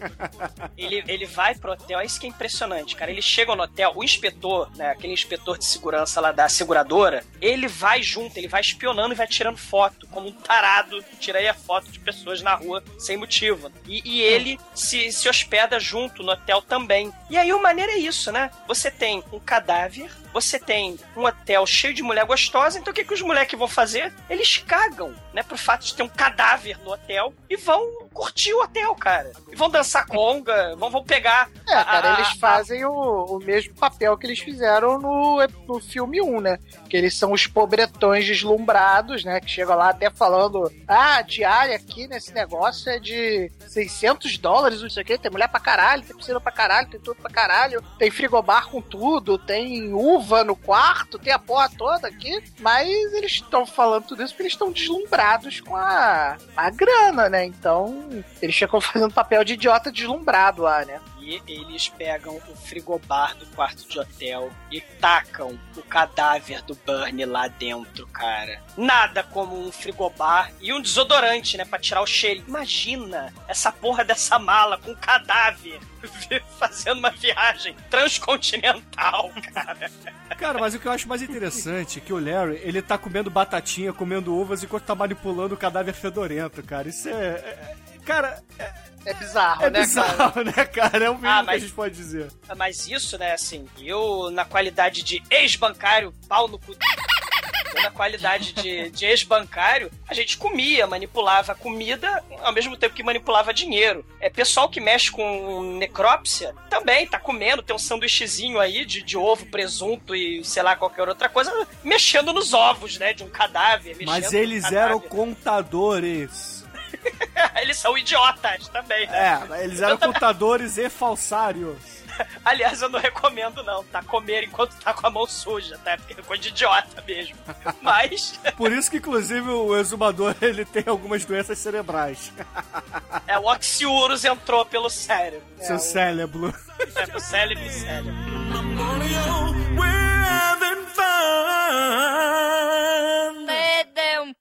Ele, ele vai pro hotel, é isso que é impressionante, cara. Ele chega no hotel, o inspetor, né, aquele inspetor de segurança lá da seguradora, ele vai junto, ele vai espionando e vai tirando foto, como um tarado, tira aí a foto de pessoas na rua sem motivo. E, e ele se, se hospeda junto no hotel também. E aí o maneiro é isso, né? Você tem um cadáver, você tem um hotel cheio de mulher gostosa, então o que, que os moleques vão fazer? Eles cagam, né, pro fato de ter um cadáver no hotel e vão curtir o hotel, cara. E vão dançar conga, vão, vão pegar. É, cara, a- eles a- fazem o, o mesmo papel que eles fizeram no, no filme 1, né? Que eles são os pobretões deslumbrados, né? Que chegam lá até falando: ah, a diária aqui nesse negócio é de 600 dólares, não sei o quê. Tem mulher pra caralho, tem piscina pra caralho, tem tudo pra caralho, tem frigobar com tudo, tem uva no quarto, tem a porra toda aqui. Mas eles estão falando tudo isso porque eles estão deslumbrados com a, a grana, né? Então, eles ficam fazendo papel de idiota deslumbrado lá, né? Eles pegam o frigobar do quarto de hotel e tacam o cadáver do Bernie lá dentro, cara. Nada como um frigobar e um desodorante, né? Pra tirar o cheiro. Imagina essa porra dessa mala com cadáver [laughs] fazendo uma viagem transcontinental, cara. Cara, mas o que eu acho mais interessante é que o Larry, ele tá comendo batatinha, comendo uvas, enquanto tá manipulando o cadáver fedorento, cara. Isso é... é- cara, É bizarro, é né, cara? bizarro, né, cara? É o mínimo Ah, que a mas- gente pode dizer. Mas isso, né, assim, eu, na qualidade de ex-bancário, pau no cu. eu, Na qualidade de, de ex-bancário, a gente comia, manipulava comida ao mesmo tempo que manipulava dinheiro. É pessoal que mexe com necrópsia também tá comendo, tem um sanduíchezinho aí de, de ovo, presunto e sei lá qualquer outra coisa, mexendo nos ovos, né, de um cadáver. Mas eles eram contadores. [laughs] eles são idiotas também, né? É, eles eram contadores e falsários. [laughs] Aliás, eu não recomendo, não, tá? Comer enquanto tá com a mão suja, tá? Porque é coisa de idiota mesmo. [laughs] Mas, Por isso que, inclusive, o exumador ele tem algumas doenças cerebrais. é, o oxiurus entrou pelo cérebro. Seu cérebro. É, pro cérebro e cérebro.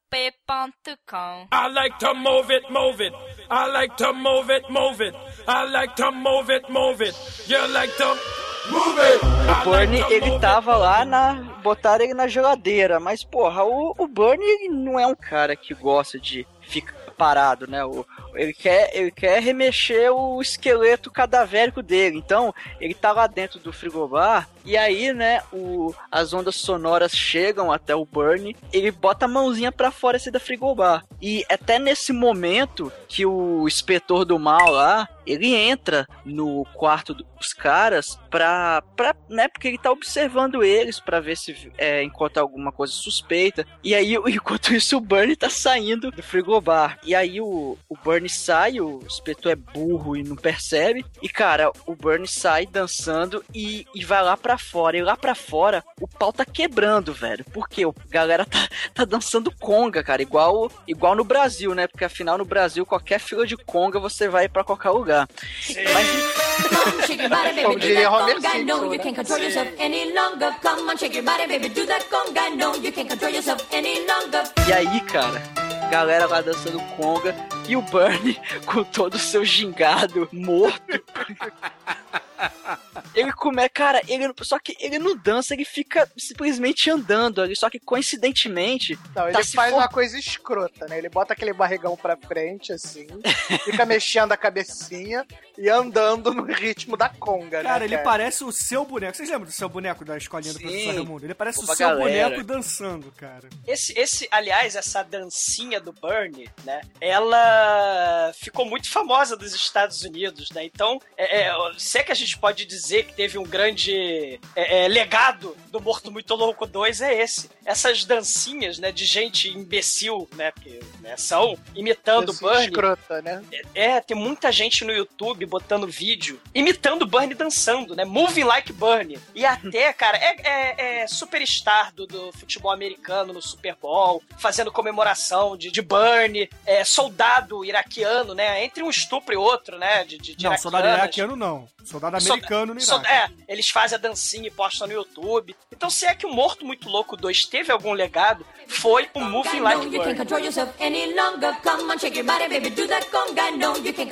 PD1P.com I like to move it, move it. I like to move it, move it. I like to move it, move it. You like to move it. O Bernie, ele tava lá na. Botaram ele na geladeira, mas porra, o, o Bernie não é um cara que gosta de ficar parado, né? O, ele, quer, ele quer remexer o esqueleto cadavérico dele. Então, ele tá lá dentro do frigobar e aí, né, o, as ondas sonoras chegam até o Bernie, ele bota a mãozinha pra fora assim da frigobar. E até nesse momento que o inspetor do mal lá, ele entra no quarto dos caras pra, pra né, porque ele tá observando eles pra ver se é, encontra alguma coisa suspeita. E aí, [laughs] enquanto isso, o Bernie tá saindo do frigobar. E aí o, o Bernie sai, o inspetor é burro e não percebe. E cara, o Bernie sai dançando e, e vai lá pra fora. E lá pra fora, o pau tá quebrando, velho. Porque o galera tá, [laughs] tá dançando conga, cara. Igual, igual no Brasil, né? Porque afinal no Brasil, qualquer fila de conga você vai pra qualquer lugar. [laughs] Como diria Homer Simpson, né? any longer. E aí, cara, galera lá dançando conga e o Bernie [laughs] com todo o seu gingado morto. [laughs] Ele come, cara, ele só que ele não dança, ele fica simplesmente andando ali, só que coincidentemente Não, ele tá faz for- uma coisa escrota, né? Ele bota aquele barrigão pra frente, assim, [laughs] fica mexendo a cabecinha e andando no ritmo da conga, Cara, né? ele parece o seu boneco. Vocês lembram do seu boneco da escolinha do Sim. professor Raimundo? Ele parece Opa, o seu galera. boneco dançando, cara. Esse, esse, aliás, essa dancinha do Bernie, né? Ela ficou muito famosa dos Estados Unidos, né? Então, é, é, se é que a gente pode dizer que teve um grande é, é, legado do Morto Muito Louco 2, é esse. Essas dancinhas, né? De gente imbecil, né? Porque né, são imitando o Bernie. escrota, né? É, tem muita gente no YouTube botando vídeo, imitando o Burnie dançando, né? Moving like Burnie. E até, [laughs] cara, é, é, é superstar do, do futebol americano no Super Bowl, fazendo comemoração de, de Burnie, é, soldado iraquiano, né? Entre um estupro e outro, né? De, de, de Não, soldado iraquiano não. Soldado Solda- americano no Iraque. É, eles fazem a dancinha e postam no YouTube. Então, se é que o Morto Muito Louco 2 teve algum legado, foi o Moving Like No, you can't Burnie. control yourself any longer. Come on, shake your body, baby, do that conga. No, you can't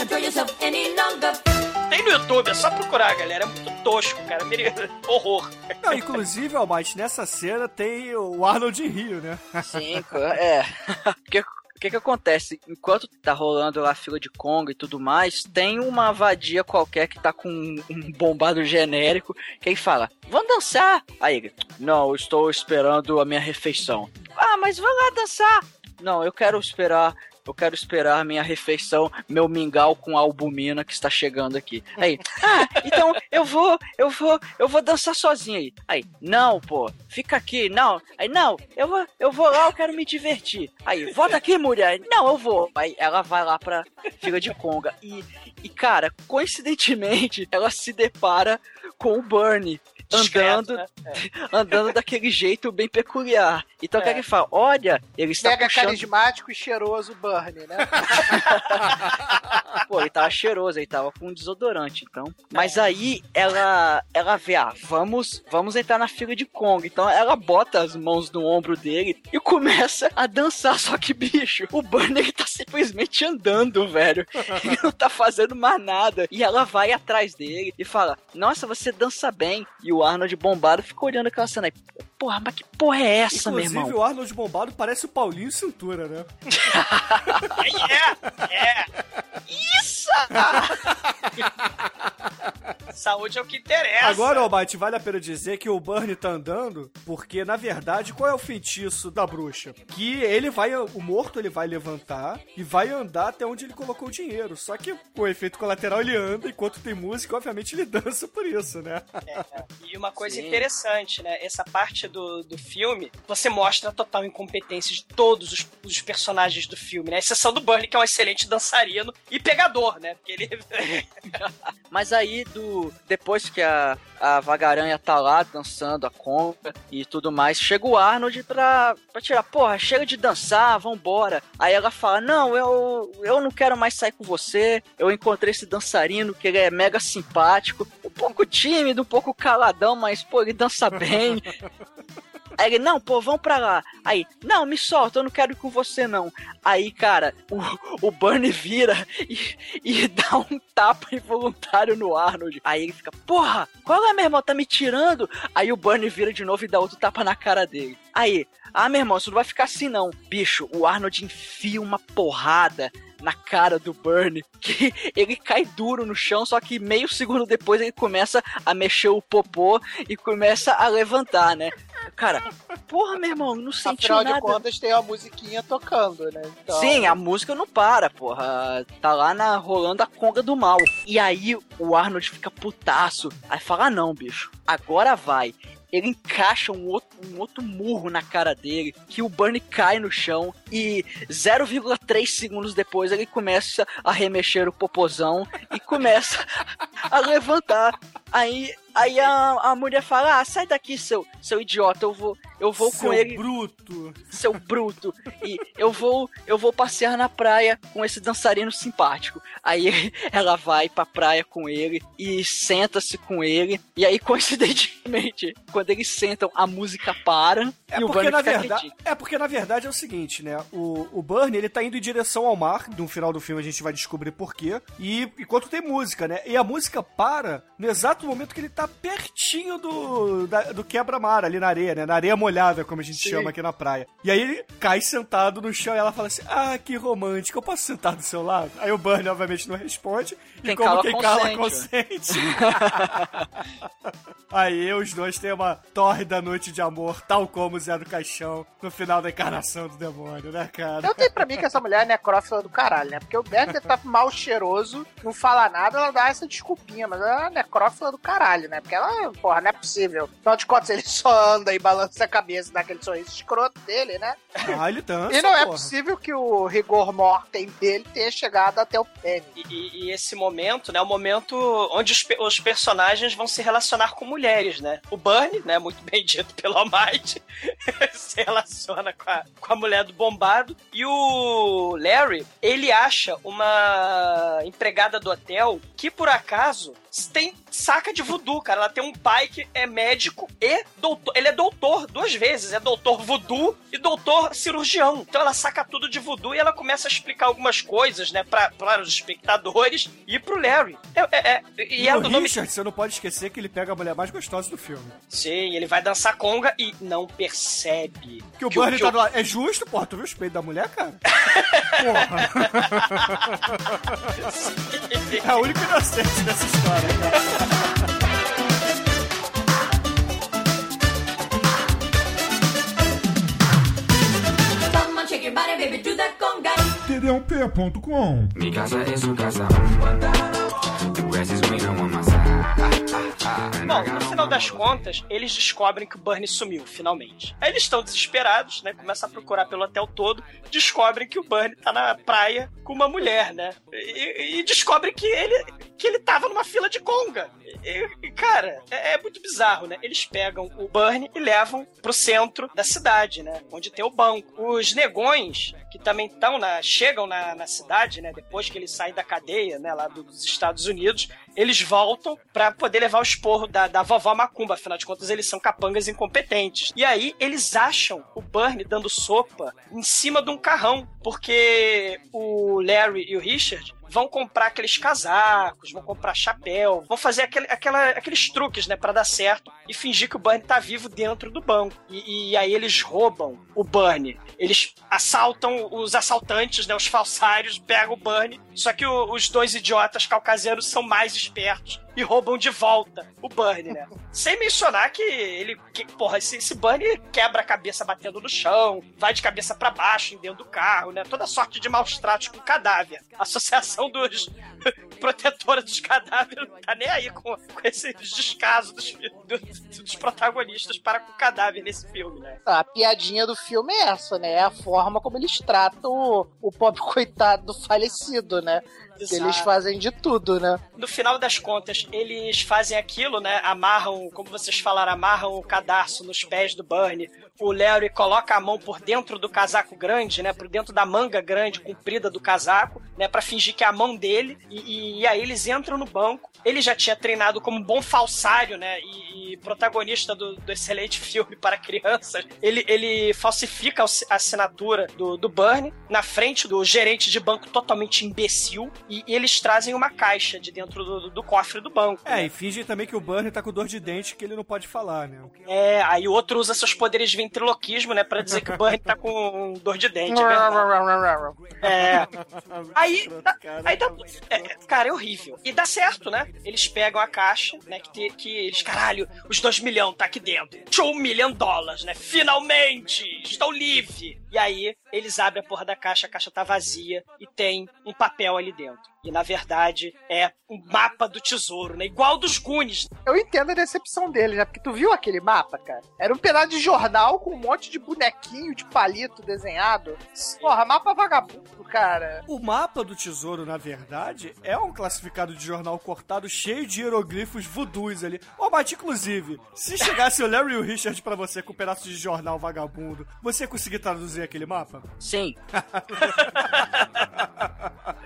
Tem no YouTube, é só procurar, galera. É muito tosco, cara. [laughs] Horror. Não, inclusive, Almighty, nessa cena tem o Arnold em Rio, né? Sim, é. [laughs] Porque o que que acontece? Enquanto tá rolando lá a fila de Congo e tudo mais, tem uma vadia qualquer que tá com um um bombado genérico que aí fala, vamos dançar! Aí ele, não, eu estou esperando a minha refeição. Ah, mas vai lá dançar! Não, eu quero esperar, eu quero esperar minha refeição, meu mingau com albumina que está chegando aqui. Aí, ah, então eu vou, eu vou, eu vou dançar sozinho aí. Aí, não, pô, fica aqui, não. Aí, não, eu vou, eu vou lá, eu quero me divertir. Aí, volta aqui, mulher. Não, eu vou. Aí ela vai lá pra fila de conga. E, e cara, coincidentemente, ela se depara com o Bernie. Discreto, Andando, né? [laughs] andando daquele jeito bem peculiar. Então o que É. é que fala? Olha, ele está Mega puxando carismático e cheiroso Burnie, né? [laughs] Pô, ele tava cheiroso, ele tava com desodorante, então. Mas aí ela ela vê, ah, vamos, vamos entrar na fila de Kong. Então ela bota as mãos no ombro dele e começa a dançar. Só que, bicho, o Burner ele tá simplesmente andando, velho. Ele não tá fazendo mais nada. E ela vai atrás dele e fala: Nossa, você dança bem. E o Arnold bombado fica olhando aquela cena aí. Porra, mas que porra é essa, meu Inclusive, irmão? o Arnold bombado parece o Paulinho Cintura, né? [laughs] É, é. Isso! [laughs] Saúde é o que interessa. Agora, Almighty, vale a pena dizer que o Burnie tá andando porque, na verdade, qual é o feitiço da bruxa? Que ele vai, o morto ele vai levantar e vai andar até onde ele colocou o dinheiro. Só que com o efeito colateral ele anda, enquanto tem música, obviamente ele [laughs] dança por isso, né? E uma coisa Sim. interessante, né? Essa parte do, do filme, você mostra a total incompetência de todos os, os personagens do filme, né? A exceção do Burnie, que é um excelente dançarino e pegador, né? Porque ele. [laughs] Mas aí, do depois que a, a Vagaranha tá lá dançando a conga e tudo mais, chega o Arnold pra, pra tirar, porra, chega de dançar, vambora. Aí ela fala, não, eu, eu não quero mais sair com você, eu encontrei esse dançarino que ele é mega simpático, um pouco tímido, um pouco caladão, mas, pô, ele dança bem. [laughs] Aí ele, não, pô, vamos pra lá. Aí, não, me solta, eu não quero ir com você, não. Aí, cara, o, o Bernie vira e, e [laughs] dá um tapa involuntário no Arnold. Aí ele fica, porra, qual é, meu irmão? Tá me tirando? Aí o Bernie vira de novo e dá outro tapa na cara dele. Aí, ah, meu irmão, isso não vai ficar assim, não. Bicho, o Arnold enfia uma porrada na cara do Burnie, [laughs] que ele cai duro no chão, só que meio segundo depois ele começa a mexer o popô e começa a levantar, né? Cara, porra, meu irmão, não sentiu Afinal nada. de contas, tem a musiquinha tocando, né? Então, Sim, a música não para, porra. Tá lá na, rolando a conga do mal. E aí o Arnold fica putaço. Aí fala: ah, não, bicho, agora vai. Ele encaixa um outro, um outro murro na cara dele, que o Bernie cai no chão e 0,3 segundos depois ele começa a remexer o popozão e começa a levantar. Aí, aí a, a mulher fala: Ah, sai daqui, seu, seu idiota, eu vou, eu vou Seu com ele bruto. seu bruto. E eu vou, eu vou passear na praia com esse dançarino simpático. Aí [laughs] ela vai pra praia com ele e senta-se com ele. E aí, [laughs] coincidentemente, quando eles sentam, a música para É e o porque, Bernie na verdade, é porque na verdade é o seguinte, né? O, o Burnie, ele tá indo em direção ao mar. No final do filme a gente vai descobrir por quê. E enquanto tem música, né? E a música para no exato momento que ele tá pertinho do, da- do quebra-mar, ali na areia, né? Na areia molhada, como a gente Sim. chama aqui na praia. E aí ele cai sentado no chão e ela fala assim: Ah, que romântico, eu posso sentar do seu lado? Aí o Burnie, obviamente, não responde. Quem e como cala, quem cala consente. consente. [laughs] Aí os dois têm uma tórrida noite de amor, tal como o Zé do Caixão, no final da encarnação do demônio, né, cara? Eu tenho pra mim que essa mulher é necrófila do caralho, né? Porque o Bernie tá mal cheiroso, não fala nada, ela dá essa desculpinha, mas ela é necrófila do caralho, né? Porque ela, porra, não é possível. Afinal de contas, ele só anda e balança a cabeça daquele sorriso escroto dele, né? Ah, ele dança, E não é porra. possível que o rigor mortem dele tenha chegado até o Penny. E, e- e esse momento, né, é o momento onde os, os personagens vão se relacionar com mulheres, né? O Bernie, né, muito bem dito pelo Almighty, [laughs] se relaciona com a, com a mulher do bombado. E o Larry, ele acha uma empregada do hotel que, por acaso, tem saca de voodoo, cara. Ela tem um pai que é médico e doutor. Ele é doutor duas vezes. É doutor voodoo e doutor cirurgião. Então ela saca tudo de voodoo e ela começa a explicar algumas coisas, né, pra, para os espectadores e pro Larry. É, é, é, e é o do nome. Richard, você não pode esquecer que ele pega a mulher mais gostosa do filme. Sim, ele vai dançar conga e não percebe. Que o que tá do lado. É justo, porra? Tu viu os peitos da mulher, cara? [laughs] Porra. [laughs] É a única inocente dessa história, td1p.com Mi casa es su casa. Is greener on my side. Bom, no final das contas, eles descobrem que o Bernie sumiu, finalmente. Aí eles estão desesperados, né? Começam a procurar pelo hotel todo, descobrem que o Bernie tá na praia com uma mulher, né? E, e descobrem que ele, que ele tava numa fila de conga. E, cara, é, é muito bizarro, né? Eles pegam o Bernie e levam pro centro da cidade, né? Onde tem o banco. Os negões, que também estão na. chegam na, na cidade, né? Depois que eles saem da cadeia, né? Lá dos Estados Unidos, eles voltam pra poder levar o esporro da, da vovó Macumba. Afinal de contas, eles são capangas incompetentes. E aí, eles acham o Bernie dando sopa em cima de um carrão. Porque o Larry e o Richard vão comprar aqueles casacos, vão comprar chapéu, vão fazer aquele, aquela- aqueles truques, né, Pra dar certo e fingir que o Bernie tá vivo dentro do banco. E, e aí eles roubam o Bernie. Eles assaltam os assaltantes, né, os falsários, pegam o Bernie. Só que o- os dois idiotas caucasianos são mais espertos e roubam de volta o Bernie, né? [laughs] Sem mencionar que ele, que, porra, esse, esse Bernie quebra a cabeça batendo no chão, vai de cabeça pra baixo dentro do carro, né? Toda sorte de maus tratos com cadáver. A associação dos [laughs] protetores dos cadáveres não tá nem aí com, com esse descaso dos, do- dos protagonistas para com cadáver nesse filme, né? A piadinha do filme é essa, né? É a forma como eles tratam o, o pobre [laughs] coitado do falecido, né? Exato. eles fazem de tudo, né? No final das contas, eles fazem aquilo, né? Amarram, como vocês falaram, amarram o cadarço nos pés do Bernie. O Larry coloca a mão por dentro do casaco grande, né? Por dentro da manga grande, comprida do casaco, né? Pra fingir que é a mão dele. E, e- aí eles entram no banco. Ele já tinha treinado como bom falsário, né? E, e protagonista do, do excelente [laughs] filme para crianças. Ele, ele falsifica a assi- a assinatura do, do Bernie na frente do gerente de banco totalmente imbecil. E, e eles trazem uma caixa de dentro do, do cofre do banco. É, e fingem também que o Bernie tá com dor de dente que ele não pode falar, né? É, aí o outro usa seus poderes de ventriloquismo, né, pra dizer que o Bernie tá com dor de dente, é. [laughs] É. Aí, dá- aí dá, é, cara, é horrível. E dá certo, né? Eles pegam a caixa, né, que, te- que eles, caralho, os dois milhões tá aqui dentro. Show um milhão de dólares, né? Finalmente! Estou livre! E aí, eles abrem a porra da caixa, a caixa tá vazia e tem um papel ali dentro. out E na verdade é um mapa do tesouro, né? Igual dos Goonies. Eu entendo a decepção dele, né? Porque tu viu aquele mapa, cara? Era um pedaço de jornal com um monte de bonequinho de palito desenhado. Porra, mapa vagabundo, cara. O mapa do tesouro, na verdade, é um classificado de jornal cortado cheio de hieroglifos voodoos ali. Ô, mas inclusive, se chegasse o Larry e o Richard pra você com um pedaço de jornal vagabundo, você ia conseguir traduzir aquele mapa? Sim. [laughs]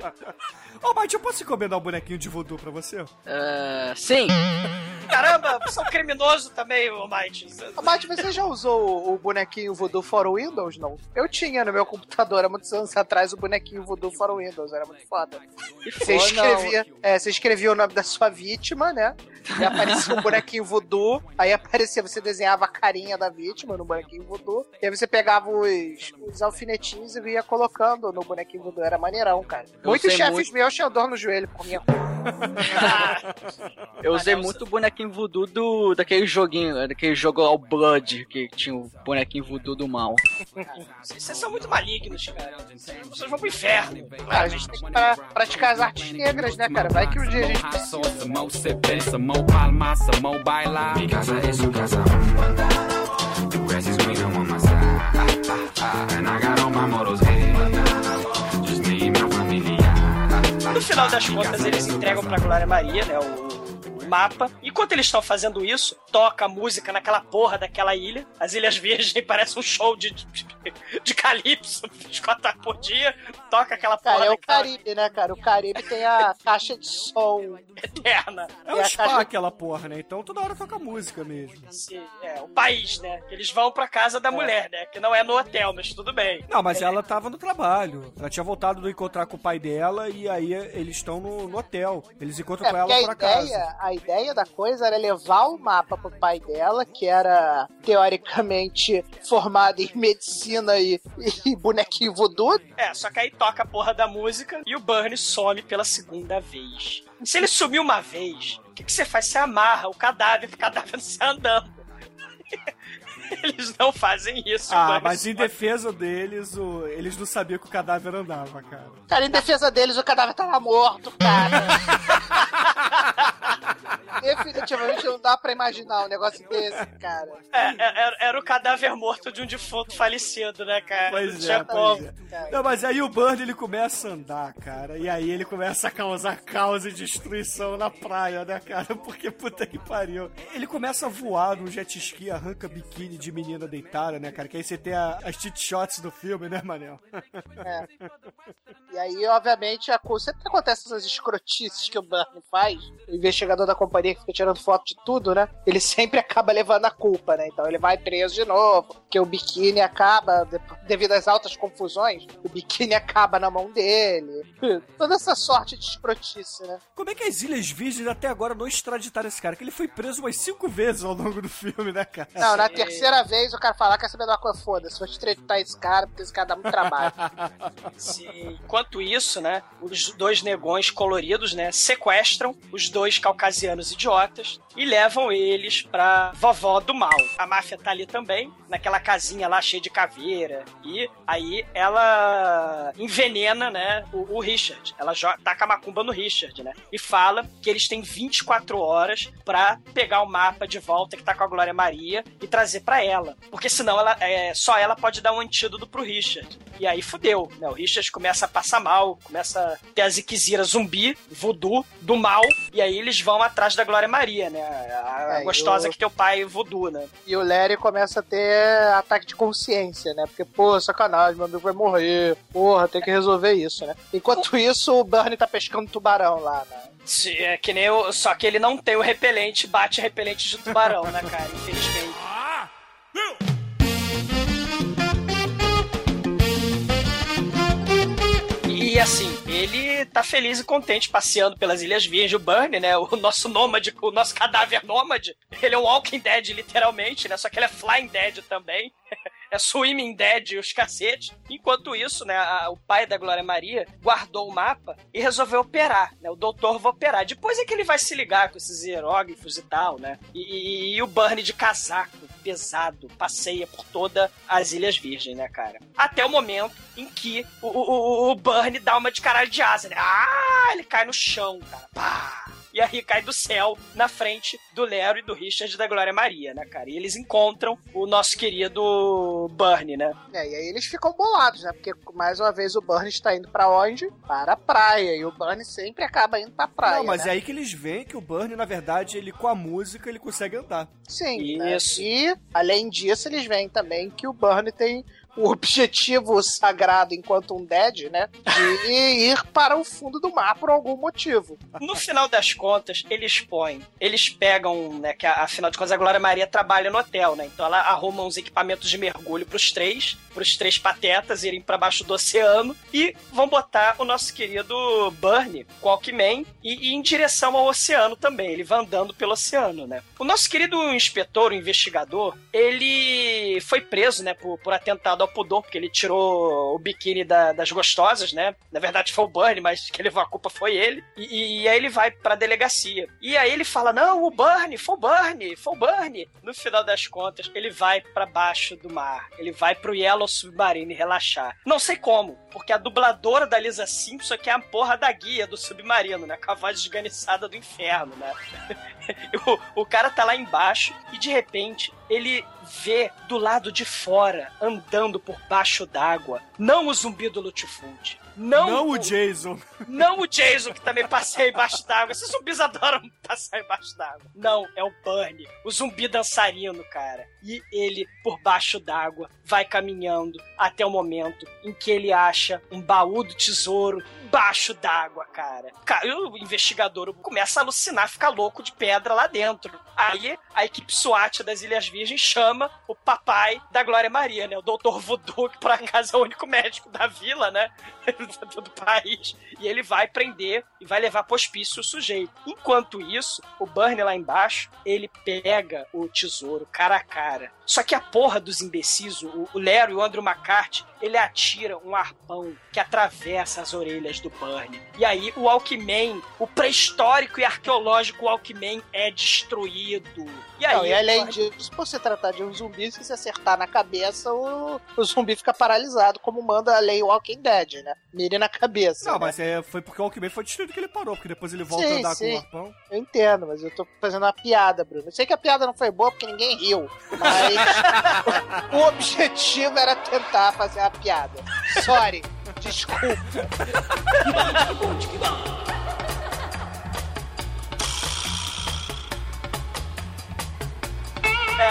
[laughs] Ô, mas eu posso encomendar um bonequinho de voodoo pra você? É, sim. [laughs] Caramba, você é um criminoso também, ô Might. Mas você já usou o- o bonequinho Voodoo for Windows, não? Eu tinha no meu computador há muitos anos atrás o bonequinho Voodoo for Windows, era muito foda. Você escrevia, é, você escrevia o nome da sua vítima, né? E aparecia um bonequinho voodoo, aí aparecia, você desenhava a carinha da vítima no bonequinho voodoo, e aí você pegava os, os alfinetinhos e ia colocando no bonequinho voodoo, era maneirão, cara. Eu Muitos chefes muito. meus tinham dor no joelho por minha [laughs] Eu usei muito o bonequinho voodoo do daquele joguinho, daquele jogo ao Blood, que tinha o bonequinho voodoo do mal. Vocês são muito malignos, cara. Vocês vão pro inferno. Ah, a gente tem que pra- praticar as artes negras, né, cara? Vai que um dia a gente casa casa. The grass is greener on my side. And I got all my models. No final das contas, eles entregam pra Glória Maria, né, o, mapa. Enquanto eles estão fazendo isso, toca a música naquela porra daquela ilha. As Ilhas Virgens [laughs] parece um show de, de, de calypso, 24 horas por dia. Toca aquela porra Cara, é o daquela Caribe, né, cara? O Caribe tem a caixa de som. eterna. É um spa aquela porra, né? Então toda hora toca música mesmo. Esse, é, o país, né? Eles vão pra casa da mulher, né? Que não é no hotel, mas tudo bem. Não, mas ela tava no trabalho. Ela tinha voltado do encontrar com o pai dela e aí eles estão no, no hotel. Eles encontram É, com ela a por acaso. ideia, a ideia da coisa era levar o mapa pro pai dela, que era teoricamente formado em medicina e, e bonequinho voodoo. É, só que aí toca a porra da música e o Burnie some pela segunda vez. Se ele sumiu uma vez, o que, que você faz? Você amarra o cadáver pro cadáver não sair andando. [laughs] Eles não fazem isso. o Ah, Burnie mas em defesa deles, o- eles não sabiam que o cadáver andava, cara. Cara, em defesa deles, o cadáver tava morto, cara. [laughs] Definitivamente não dá pra imaginar um negócio desse, cara. É, é, era, era o cadáver morto de um defunto falecido, né, cara? Pois não é, tinha pois como. é. Não, mas aí o Burn ele começa a andar, cara. E aí ele começa a causar caos e destruição na praia, né, cara? Porque puta que pariu. Ele começa a voar no jet ski, arranca biquíni de menina deitada, né, cara? Que aí você tem a- as cheat shots do filme, né, Manel? É. E aí, obviamente, a coisa sempre que acontece essas escrotices que o Burnie faz, o investigador da companhia que fica tirando foto de tudo, né? Ele [laughs] sempre acaba levando a culpa, né? Então ele vai preso de novo, porque o biquíni acaba, de- devido às altas confusões, o biquíni acaba na mão dele. [laughs] Toda essa sorte de escrotice, né? Como é que as Ilhas Virgens até agora não extraditaram esse cara? Que ele foi preso umas cinco vezes ao longo do filme, né, cara? Não, na terceira vez o cara fala, quer saber de uma coisa? Foda-se, vou estreitar esse cara, porque esse cara dá muito trabalho. [laughs] Sim. Enquanto isso, né, os dois negões coloridos, né, sequestram os dois caucasianos idiotas e levam eles pra vovó do mal. A máfia tá ali também, naquela casinha lá cheia de caveira. E aí ela envenena, né, o, o Richard. Ela taca a macumba no Richard, né? E fala que eles têm 24 horas pra pegar o mapa de volta que tá com a Glória Maria e trazer pra ela. Porque senão ela, é, só ela pode dar um antídoto pro Richard. E aí fudeu, né? O Richard começa a passar mal, começa a ter a ziquezira zumbi, voodoo, do mal, e aí eles vão atrás da Glória Maria, né? A, a É, gostosa eu- que teu pai voodoo, né? E o Larry começa a ter ataque de consciência, né? Porque, pô, sacanagem, meu amigo vai morrer. Porra, tem que resolver isso, né? Enquanto isso, o Bernie tá pescando tubarão lá, né? Se- É que nem o, só que ele não tem o repelente, bate repelente de tubarão, né, cara? Infelizmente. E assim, ele tá feliz e contente passeando pelas Ilhas Virgens, o Burnie, né? O nosso nômade, o nosso cadáver nômade. Ele é um Walking Dead, literalmente, né? Só que ele é Flying Dead também. É Swimming Dead e os cacetes. Enquanto isso, né, a- o pai da Glória Maria guardou o mapa e resolveu operar, né? O doutor vai operar. Depois é que ele vai se ligar com esses hieróglifos e tal, né? E, e- e o Burnie de casaco, pesado, passeia por todas as Ilhas Virgens, né, cara? Até o momento em que o, o, o- dá uma de caralho de asa, né? Ah, ele cai no chão, cara. Pá! E aí cai do céu na frente do Lero e do Richard da Glória Maria, né, cara? E eles encontram o nosso querido Burnie, né? É, e aí eles ficam bolados, né? Porque, mais uma vez, o Bernie está indo pra onde? Para a praia. E o Bernie sempre acaba indo pra praia, não, mas né? é aí que eles veem que o Burnie, na verdade, ele com a música, ele consegue andar. Sim, né? Isso. E, além disso, eles veem também que o Bernie tem o objetivo sagrado enquanto um dead, né? De ir para o fundo do mar por algum motivo. No final das contas, eles põem, eles pegam, né, que afinal de contas a Glória Maria trabalha no hotel, né? Então ela arruma uns equipamentos de mergulho pros três, pros três patetas irem pra baixo do oceano e vão botar o nosso querido Burnie, Walkman, e, e em direção ao oceano também. Ele vai andando pelo oceano, né? O nosso querido inspetor, o investigador, ele foi preso, né, por, por atentado ao pudor, porque ele tirou o biquíni da- das gostosas, né? Na verdade foi o Bernie, mas quem levou a culpa foi ele. E, e aí ele vai pra delegacia. E aí ele fala: Não, o Bernie, foi o Bernie, foi o Bernie. No final das contas, ele vai pra baixo do mar. Ele vai pro Yellow Submarine relaxar. Não sei como, porque a dubladora da Lisa Simpson que é a porra da guia do submarino, né? Com a voz desganiçada do inferno, né? [laughs] o, o cara tá lá embaixo e de repente ele vê do lado de fora, andando por baixo d'água, não o zumbi do Lutfund. Não, Não o Jason. [laughs] Não o Jason, que também passeia embaixo d'água. Esses zumbis adoram passar embaixo d'água. Não, é o Bunny, o zumbi dançarino, cara. E ele, por baixo d'água, vai caminhando até o momento em que ele acha um baú do tesouro embaixo d'água, cara. Ca- e o investigador começa a alucinar, fica louco de pedra lá dentro. Aí a equipe SWAT das Ilhas Virgens chama o papai da Glória Maria, né? O Dr. Voodoo, que por acaso é o único médico da vila, né? [laughs] do país. E ele vai prender e vai levar pro hospício o sujeito. Enquanto isso, o Burnie lá embaixo, ele pega o tesouro cara a cara cara, só que a porra dos imbecis, o, o Lero e o Andrew McCarthy, ele atira um arpão que atravessa as orelhas do Burnie. E aí o Alckmin, o pré-histórico e arqueológico Alckmin é destruído. E aí, Não, e além Burnie- disso, por se tratar de um zumbi, se você acertar na cabeça, o, o zumbi fica paralisado, como manda a lei Walking Dead, né? Mire na cabeça. Não, né? mas é, foi porque o Alckmin foi destruído que ele parou, porque depois ele volta a Sim, andar sim. com o arpão. Eu entendo, mas eu tô fazendo uma piada, Bruno. Eu sei que a piada não foi boa porque ninguém riu, mas [laughs] o objetivo era tentar fazer uma piada. Sorry, desculpa. É,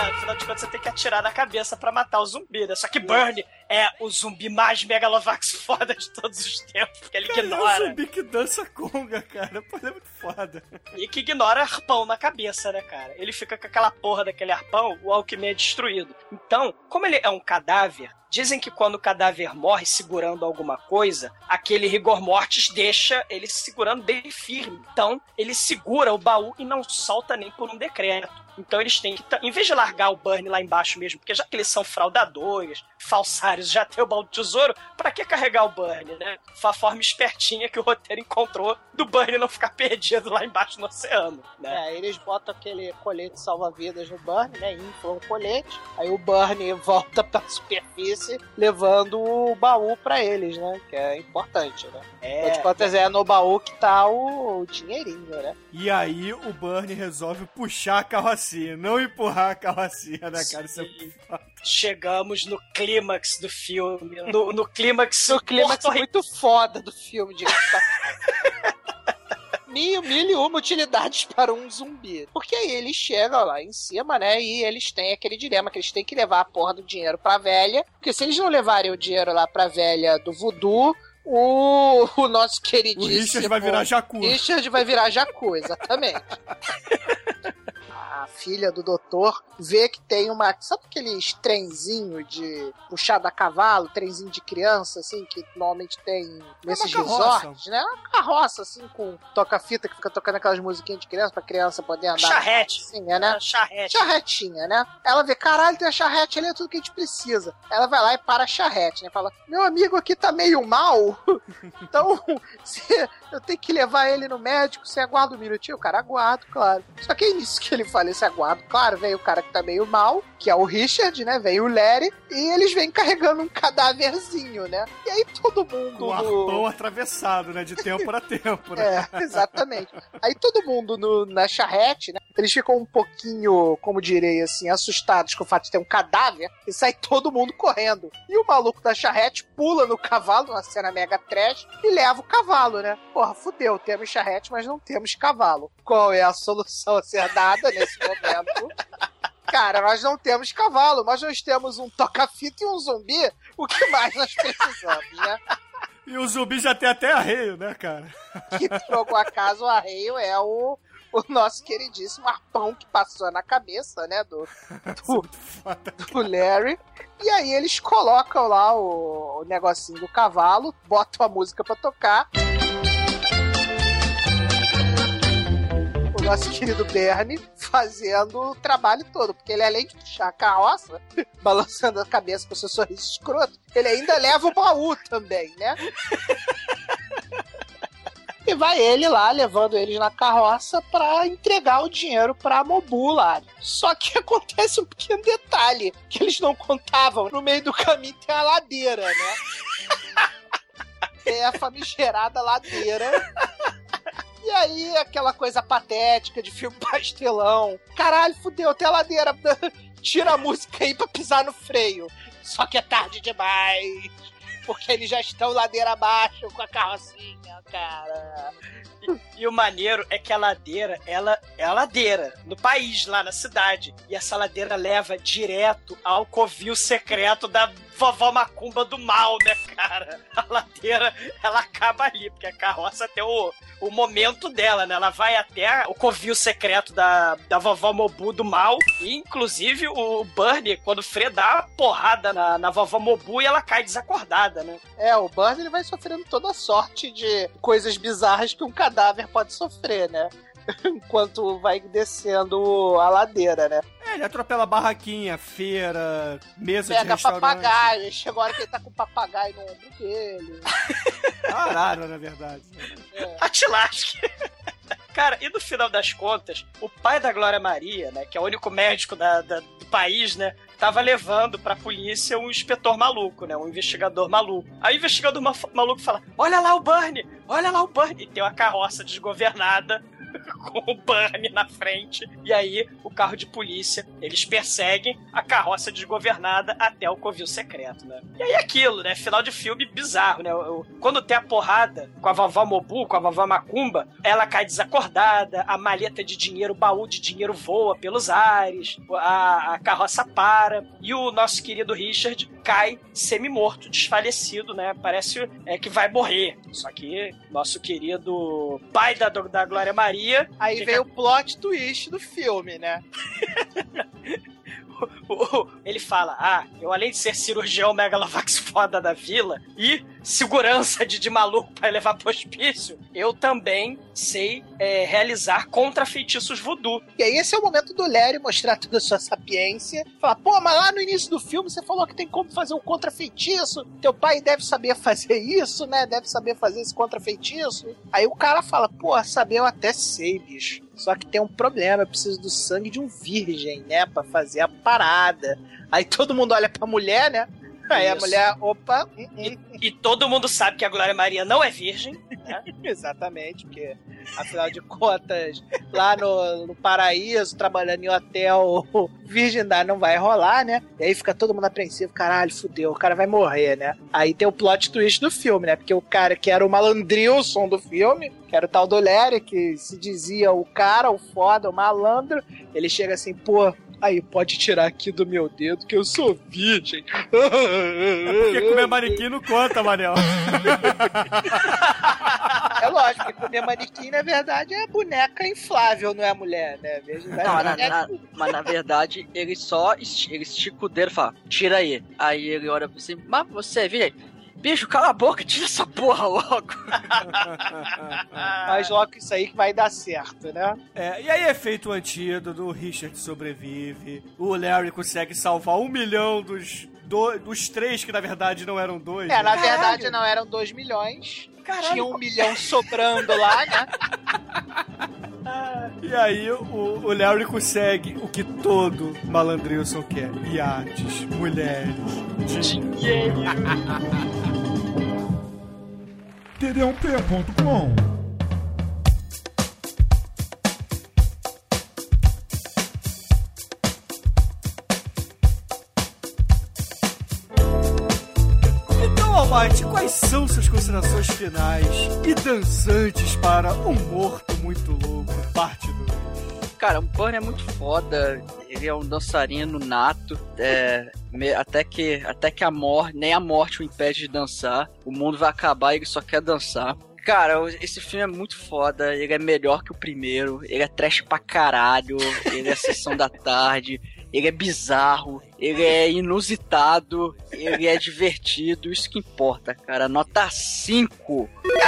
afinal de contas você tem que atirar na cabeça pra matar o zumbi, né? Só que Burn é o zumbi mais megalovax [laughs] foda de todos os tempos, porque ele Cara, é um ignora. zumbi que dança conga, cara. Pô, é muito foda. E que ignora arpão na cabeça, né, cara? Ele fica com aquela porra daquele arpão, o Alckmin é destruído. Então, como ele é um cadáver, dizem que quando o cadáver morre segurando alguma coisa, aquele rigor mortis deixa ele segurando bem firme. Então, ele segura o baú e não solta nem por um decreto. Então eles têm que, em vez de largar o Burn lá embaixo mesmo, porque já que eles são fraudadores, falsários, já tem o baú do tesouro, pra que carregar o Burn, né? Foi a forma espertinha que o roteiro encontrou do Burn não ficar perdido lá embaixo no oceano, né? É, eles botam aquele colete salva-vidas no Burn, né? Inflam o colete. Aí o Burn [laughs] volta pra superfície levando o baú pra eles, né? Que é importante, né? É, Afinal de contas, é no baú que tá o, o dinheirinho, né? E aí o Burnie resolve puxar a carrocinha, não empurrar a carrocinha, né, cara? Isso é foda. Chegamos no clímax do filme. No, no clímax. O clímax porto- muito foda do filme, de [laughs] Mil, mil e uma utilidades para um zumbi. Porque aí eles chegam lá em cima, né? E eles têm aquele dilema que eles têm que levar a porra do dinheiro pra velha. Porque se eles não levarem o dinheiro lá pra velha do voodoo, o, o nosso O queridíssimo... Richard vai virar jacu. Richard vai virar jacu, exatamente. [laughs] A filha do doutor vê que tem uma. Sabe aqueles trenzinho de puxado a cavalo, trenzinho de criança, assim, que normalmente tem nesses carroça. resorts, né? Uma carroça, assim, com toca-fita que fica tocando aquelas musiquinhas de criança pra criança poder andar. Charrete. Sim, né? Charrete. Charretinha, né? Ela vê, caralho, tem a charrete ali, é tudo que a gente precisa. Ela vai lá e para a charrete, né? Fala, meu amigo aqui tá meio mal, [laughs] então [laughs] eu tenho que levar ele no médico, você aguarda um minutinho? O cara aguarda, claro. Só que é nisso que ele fala, esse aguardo, claro, vem o cara que tá meio mal, que é o Richard, né? Vem o Larry, e eles vêm carregando um cadáverzinho, né? E aí todo mundo... O arpão atravessado, né? De tempo a tempo, né? [laughs] É, exatamente. Aí todo mundo no- na charrete, né? Eles ficam um pouquinho, como direi assim, assustados com o fato de ter um cadáver e sai todo mundo correndo. E o maluco da charrete pula no cavalo, uma cena mega trash, e leva o cavalo, né? Porra, fudeu, temos charrete, mas não temos cavalo. Qual é a solução a ser dada nesse momento? Cara, nós não temos cavalo, mas nós temos um toca-fita e um zumbi. O que mais nós precisamos, né? E o zumbi já tem até arreio, né, cara? que por algum acaso o arreio é o, o nosso queridíssimo arpão que passou na cabeça, né, do, do, do Larry. E aí eles colocam lá o, o negocinho do cavalo, botam a música pra tocar. Nosso querido Bernie fazendo o trabalho todo. Porque ele, além de puxar a carroça, [laughs] balançando a cabeça com seu sorriso escroto, ele ainda leva o baú também, né? [laughs] E vai ele lá, levando eles na carroça pra entregar o dinheiro pra Mobu lá. Só que [laughs] acontece um pequeno detalhe que eles não contavam. No meio do caminho tem a ladeira, né? É a famigerada ladeira. E aí, aquela coisa patética de filme [laughs] pastelão. Caralho, fudeu, tem a ladeira. [laughs] Tira a música aí pra pisar no freio. Só que é tarde demais. Porque eles já estão ladeira abaixo com a carrocinha, cara. E o maneiro é que a ladeira, ela é a ladeira, no país, lá na cidade. E essa ladeira leva direto ao covil secreto da vovó Macumba do mal, né, cara? A ladeira, ela acaba ali, porque a carroça tem o, o momento dela, né? Ela vai até o covil secreto da, da vovó Mobu do mal. E, inclusive, o Bernie, quando Fred dá uma porrada na, na vovó Mobu e ela cai desacordada, né? É, o Burns ele vai sofrendo toda sorte de coisas bizarras que um cadáver pode sofrer, né? [laughs] Enquanto vai descendo a ladeira, né? É, ele atropela barraquinha, feira, mesa de Pega restaurante. papagaio, chega a hora que ele tá com o papagaio no ombro dele. [laughs] Arara, na verdade. A te lasque. Cara, e no final das contas, o pai da Glória Maria, né, que é o único médico da- da- do país, né, tava levando pra polícia um inspetor maluco, né, um investigador maluco. Aí o investigador ma- maluco fala, olha lá o Bernie, olha lá o Bernie. E tem uma carroça desgovernada [laughs] com o Bernie na frente. E aí, o carro de polícia, eles perseguem a carroça desgovernada até o covil secreto, né? E aí aquilo, né? Final de filme bizarro, né? Quando tem a porrada com a vovó Mobu, com a vovó Macumba, ela cai desacordada, a maleta de dinheiro, o baú de dinheiro voa pelos ares, a, a carroça para, e o nosso querido Richard cai semi-morto, desfalecido, né? Parece é, que vai morrer. Só que nosso querido pai da, da Glória Maria. Aí fica- vem o plot twist do filme, né? [laughs] [laughs] ele fala: Ah, eu além de ser cirurgião megalovax foda da vila e segurança de, de maluco pra levar pro hospício, eu também sei é, realizar contra feitiços voodoo. E aí esse é o momento do Larry mostrar toda a sua sapiência. Falar, pô, mas lá no início do filme você falou que tem como fazer um contra-feitiço. Teu pai deve saber fazer isso, né? Deve saber fazer esse contra-feitiço. Aí o cara fala, pô, saber eu até sei, bicho. Só que tem um problema, eu preciso do sangue de um virgem, né? Pra fazer a parada. Aí todo mundo olha pra mulher, né? Aí a Isso. mulher, opa, hum, hum. E todo mundo sabe que a Glória Maria não é virgem. [laughs] Exatamente, porque afinal de contas, lá no, no paraíso, trabalhando em hotel, virgindade não vai rolar, né? E aí fica todo mundo apreensivo, caralho, fudeu, o cara vai morrer, né? Aí tem o plot twist do filme, né? Porque o cara que era o malandrilson do filme, que era o tal do Larry, que se dizia o cara, o foda, o malandro, ele chega assim, pô. Aí, pode tirar aqui do meu dedo que eu sou virgem. É porque comer manequim não conta, Manel. É lógico, que comer manequim, na verdade, é boneca inflável, não é mulher, né? Veja, Não, na- na- mas na verdade, ele só esti- ele estica o dedo e fala, tira aí. Aí ele olha pra você, mas você, vira aí. Bicho, cala a boca, tira essa porra logo. [laughs] Mas logo isso aí que vai dar certo, né? É, e aí é feito o antídoto, o Richard sobrevive, o Larry consegue salvar um milhão dos, do- dos três, que na verdade não eram dois. É, na né? verdade não eram 2 milhões. Caralho, Tinha um milhão sobrando lá, né? [laughs] E aí o, o Larry consegue o que todo malandrilson quer: iates, mulheres, dinheiro. td1p.com Almighty, quais são suas considerações finais e dançantes para Um Morto Muito Louco, parte 2? Cara, o Burn é muito foda. Ele é um dançarino nato. é, até que até que a morte, nem a morte o impede de dançar. O mundo vai acabar e ele só quer dançar. Cara, esse filme é muito foda. Ele é melhor que o primeiro. Ele é trash pra caralho. Ele é sessão da tarde. Ele é bizarro, ele é inusitado, ele é divertido, isso que importa, cara. Nota 5. [laughs]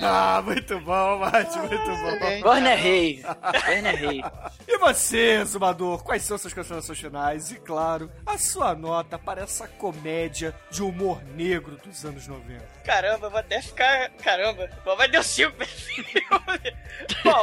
ah, muito bom, Mate, muito bom. Werner Rei. Werner Rei. E você, Zumador, quais são suas considerações finais? E, claro, a sua nota para essa comédia de humor negro dos anos 90. Caramba, eu vou até ficar. Caramba, vai deu 5 Bom.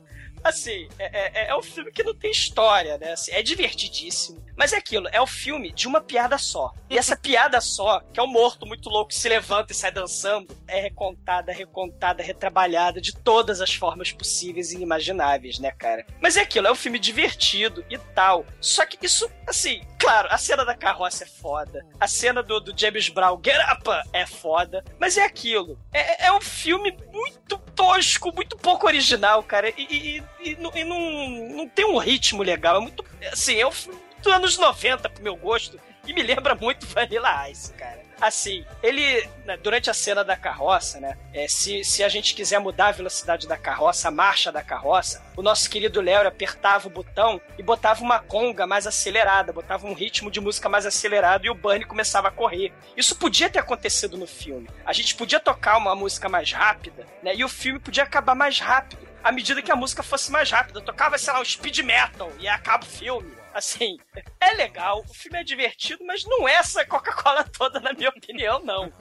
[laughs] Assim, é, é, é um filme que não tem história, né? Assim, é divertidíssimo. Mas é aquilo, é o filme de uma piada só. E essa piada só, que é um morto muito louco que se levanta e sai dançando, é recontada, recontada, retrabalhada de todas as formas possíveis e inimagináveis, né, cara? Mas é aquilo, é um filme divertido e tal. Só que isso, assim, claro, a cena da carroça é foda. A cena do, do James Brown, Get Up, é foda. Mas é aquilo. É, é um filme muito tosco, muito pouco original, cara. E, e, e, e não, não tem um ritmo legal. É muito. Assim, é um filme dos anos 90 pro meu gosto. E me lembra muito Vanilla Ice, cara. Assim, ele, né, durante a cena da carroça, né? É, se, se a gente quiser mudar a velocidade da carroça, a marcha da carroça, o nosso querido Léo apertava o botão e botava uma conga mais acelerada, botava um ritmo de música mais acelerado e o Bunny começava a correr. Isso podia ter acontecido no filme. A gente podia tocar uma música mais rápida, né? E o filme podia acabar mais rápido. À medida que a música fosse mais rápida, tocava, sei lá, um speed metal e acaba o filme. Assim, é legal, o filme é divertido, mas não é essa Coca-Cola [laughs] toda, na minha opinião, não.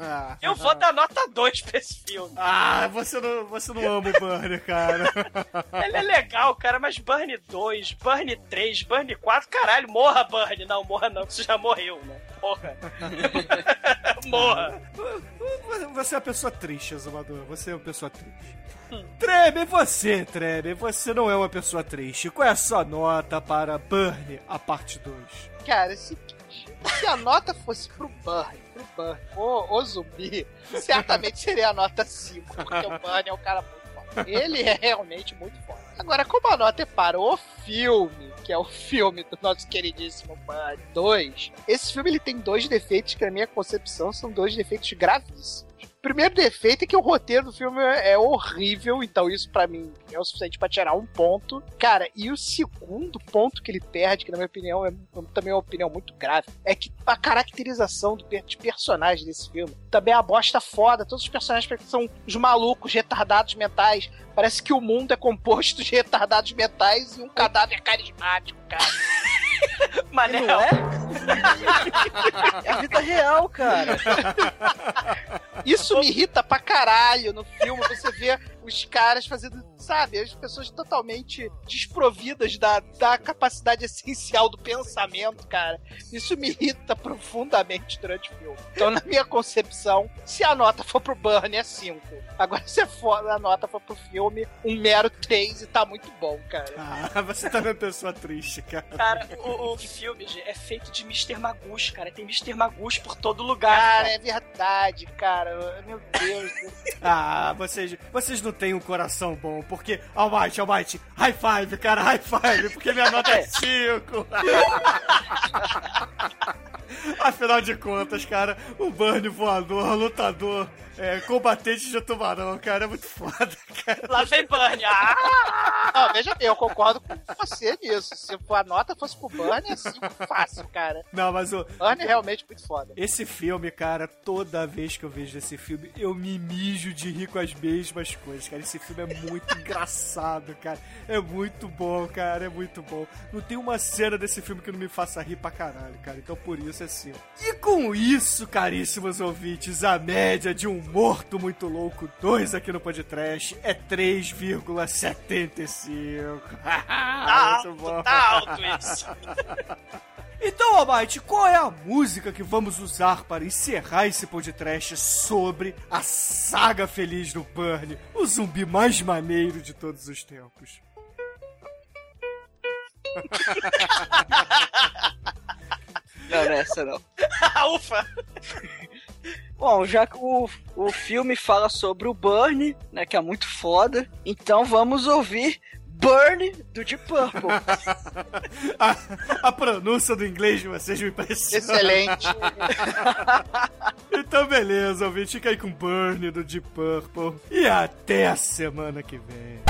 Eu vou dar nota 2 pra esse filme. Ah, você não, você não ama o Burnie, cara. [laughs] Ele é legal, cara, mas Burnie 2, Burnie 3, Burnie 4, caralho, morra, Burnie. Não, morra não, que você já morreu, né? Porra. [laughs] morra. Você é uma pessoa triste, Azumador. Você é uma pessoa triste. Treme, você, Treme, você não é uma pessoa triste. Qual é a sua nota para Burnie, a parte 2? Cara, é o seguinte, se a nota fosse pro Burn, pro Burn, o, o zumbi, certamente seria a nota 5, porque o Burn é um cara muito foda. Ele é realmente muito foda. Agora, como a nota é para o filme, que é o filme do nosso queridíssimo Burn 2, esse filme ele tem dois defeitos que, na minha concepção, são dois defeitos gravíssimos. Primeiro defeito é que o roteiro do filme é é horrível, então isso pra mim é o suficiente pra tirar um ponto. Cara, e o segundo ponto que ele perde, que na minha opinião é também uma opinião muito grave, é que a caracterização do, de personagens desse filme também é uma bosta foda. Todos os personagens são os malucos, retardados mentais. Parece que o mundo é composto de retardados mentais e um cadáver carismático, cara. [laughs] Manel. Não é? [laughs] É a vida real, cara. Isso me irrita pra caralho no filme. Você vê os caras fazendo, sabe, as pessoas totalmente desprovidas da, da capacidade essencial do pensamento, cara. Isso me irrita profundamente durante o filme. Então, na minha concepção, se a nota for pro Burn, é 5. Agora, se a nota for pro filme, um mero 3 e tá muito bom, cara. Ah, você também é uma pessoa triste, cara. Cara, o, o filme é feito de Mr. Magus, cara. Tem Mr. Magus por todo lugar. Cara, é verdade, cara. Meu Deus. Ah, vocês, vocês não têm um coração bom, porque. Almighty, Almighty, high five, cara, high five, porque minha nota é 5. [laughs] Afinal de contas, cara, o Burn voador, lutador, é, combatente de tubarão, cara, é muito foda, cara. Lá vem Bunny. Ah! Não, veja bem, eu concordo com você nisso. Se a nota fosse pro Burn, é 5 fácil, cara. Não, mas o. Burn é realmente muito foda. Esse filme, cara, toda vez que eu vejo esse filme, eu me mijo de rir com as mesmas coisas, cara. Esse filme é muito [laughs] engraçado, cara. É muito bom, cara, é muito bom. Não tem uma cena desse filme que não me faça rir pra caralho, cara. Então por isso é assim. E com isso, caríssimos ouvintes, a média de um morto muito louco 2 aqui no podcast é 3,75. [laughs] Tá muito alto, bom. tá alto isso. [laughs] Então, Almighty, qual é a música que vamos usar para encerrar esse podcast sobre a saga feliz do Burn, o zumbi mais maneiro de todos os tempos? [laughs] Não, não é essa não. Ufa! Bom, já que o, o filme fala sobre o Burn, né, que é muito foda, então vamos ouvir Burn do Deep Purple. [laughs] a, a pronúncia do inglês de vocês me impressiona. Excelente. [laughs] então, beleza, ouvinte. Fica aí com Burn do Deep Purple. E até a semana que vem.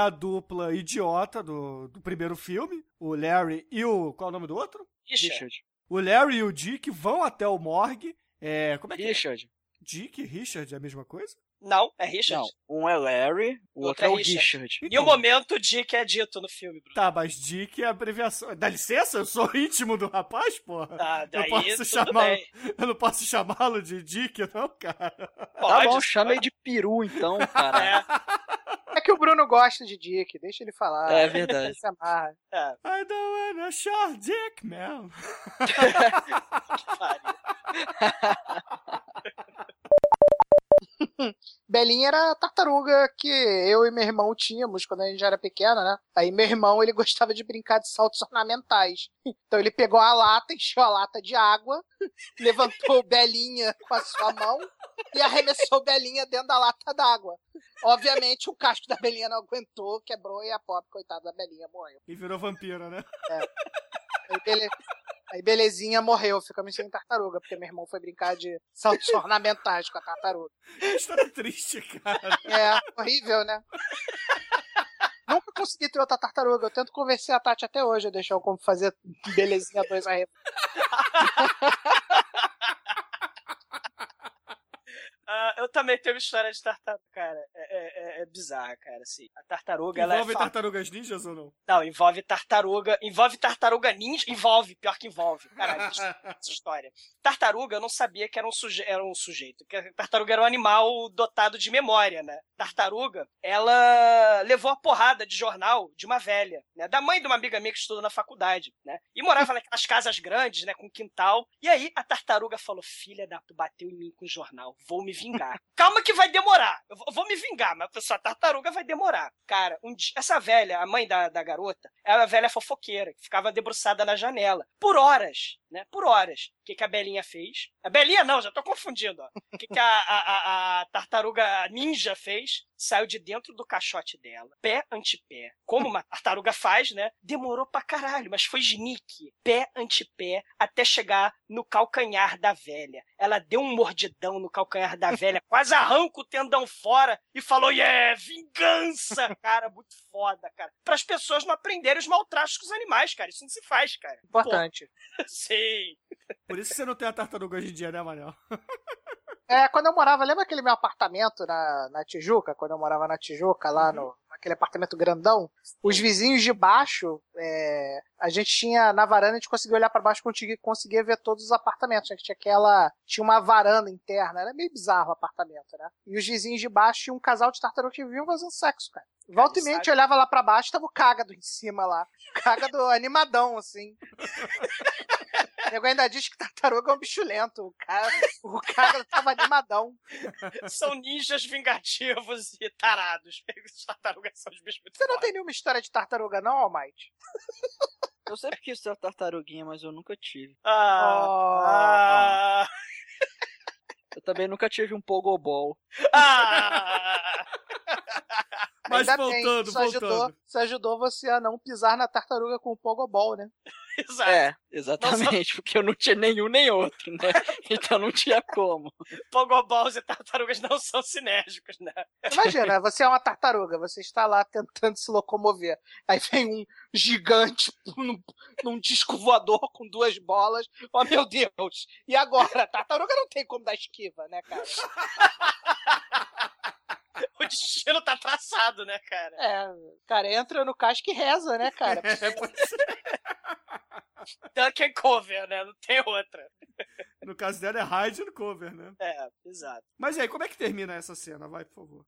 A dupla idiota do, do primeiro filme, o Larry e o. Qual é o nome do outro? Richard. O Larry e o Dick vão até o morgue. É, como é que Richard. é? Dick e Richard é a mesma coisa? Não, é Richard. Não, um é Larry, o outro, é o Richard. E o momento Dick é dito no filme, Bruno. Tá, mas Dick é a abreviação. Dá licença? Eu sou [laughs] íntimo do rapaz, porra. Tá, eu daí posso tudo chamá-lo. bem. Eu não posso chamá-lo de Dick, não, cara. Tá bom, chama ele de peru então, [laughs] cara. É que o Bruno gosta de Dick, deixa ele falar. É verdade. Ele se amarra. É. I don't wanna short dick, man. [laughs] [laughs] Belinha era a tartaruga que eu e meu irmão tínhamos quando a gente era pequeno, né? Aí meu irmão, ele [laughs] gostava de brincar de saltos ornamentais. Então ele pegou a lata, encheu a lata de água, [laughs] levantou Belinha com a sua mão e arremessou Belinha dentro da lata d'água. Obviamente o casco da Belinha não aguentou, quebrou e a pobre coitada da Belinha morreu. E virou vampira, né? É. Aí, bele... Aí belezinha morreu, ficamos sem tartaruga, porque meu irmão foi brincar de saltos [laughs] ornamentais com a tartaruga. História triste, cara. É, horrível, né? Nunca consegui ter outra tartaruga. Eu tento convencer a Tati até hoje a deixar eu como fazer belezinha dois a [laughs] Ah, eu também tenho uma história de tartaruga, cara. É, é, é bizarra, cara. Assim, a tartaruga, ela Envolve é. tartarugas ninjas ou não? Não, envolve tartaruga. Envolve tartaruga ninja. Envolve, pior que envolve. Caralho, [laughs] essa história. Tartaruga, eu não sabia que era um, suje... era um sujeito. Que tartaruga era um animal dotado de memória, né? Tartaruga, ela levou a porrada de jornal de uma velha, né? Da mãe de uma amiga minha que estudou na faculdade, né? E morava naquelas casas grandes, né? Com quintal. E aí a tartaruga falou: Filha da. Tu bateu em mim com jornal. Vou me vingar. [laughs] Calma que vai demorar. Eu vou- me vingar, mas a tartaruga vai demorar. Cara, um dia, essa velha, a mãe da, da garota, era uma velha fofoqueira, que ficava debruçada na janela. Por horas, né? Por horas. O que, que a Belinha fez? A Belinha não, já tô confundindo, ó. O que, que a, a, a- a tartaruga ninja fez? Saiu de dentro do caixote dela, pé ante pé. Como uma tartaruga faz, né? Demorou pra caralho, mas foi sneak, pé ante pé, até chegar no calcanhar da velha. Ela deu um mordidão no calcanhar da velha, quase arranca o tendão fora e falou: Yeah, vingança! Cara, muito foda, cara. Para as pessoas não aprenderem os maltratos com os animais, cara. Isso não se faz, cara. Importante. Pô, [laughs] sim. Por isso que você não tem a tartaruga hoje em dia, né, Manel? É, quando eu morava, lembra aquele meu apartamento na, na Tijuca? Quando eu morava na Tijuca, lá no, naquele apartamento grandão? Os vizinhos de baixo, é, a gente tinha, na varanda, a gente conseguia olhar pra baixo e conseguia, ver todos os apartamentos. A gente tinha aquela, tinha uma varanda interna, era meio bizarro o apartamento, né? E os vizinhos de baixo tinham um casal de tartarugas que viviam fazendo sexo, cara. Volta e meia, gente olhava lá pra baixo, tava o cágado em cima lá. O cágado [laughs] animadão, assim. O nego ainda diz que tartaruga é um bicho lento. O cara, o cara tava animadão. São ninjas vingativos e tarados. Os tartarugas são os bichos muito Você não tem nenhuma história de tartaruga, não, Almighty? Eu sempre quis ter uma tartaruguinha, mas eu nunca tive. Ah, ah, Eu também nunca tive um pogobol. ah. Mas Ainda bem, voltando, isso ajudou, voltando. isso ajudou você a não pisar na tartaruga com o pogobol, né? Exato. É, exatamente, [laughs] porque eu não tinha nenhum nem outro, né? [laughs] Então não tinha como. Pogoballs e tartarugas não são sinérgicos, né? Imagina, você é uma tartaruga, você está lá tentando se locomover. Aí vem um gigante num, num disco voador com duas bolas. Oh, meu Deus! E agora? A tartaruga não tem como dar esquiva, né, cara? [laughs] O destino tá traçado, né, cara? É, cara, entra no casco e reza, né, cara? É, pode ser. Duncan Cover, né? Não tem outra. No caso dela é hide and cover, né? É, exato. Mas aí, como é que termina essa cena? Vai, por favor.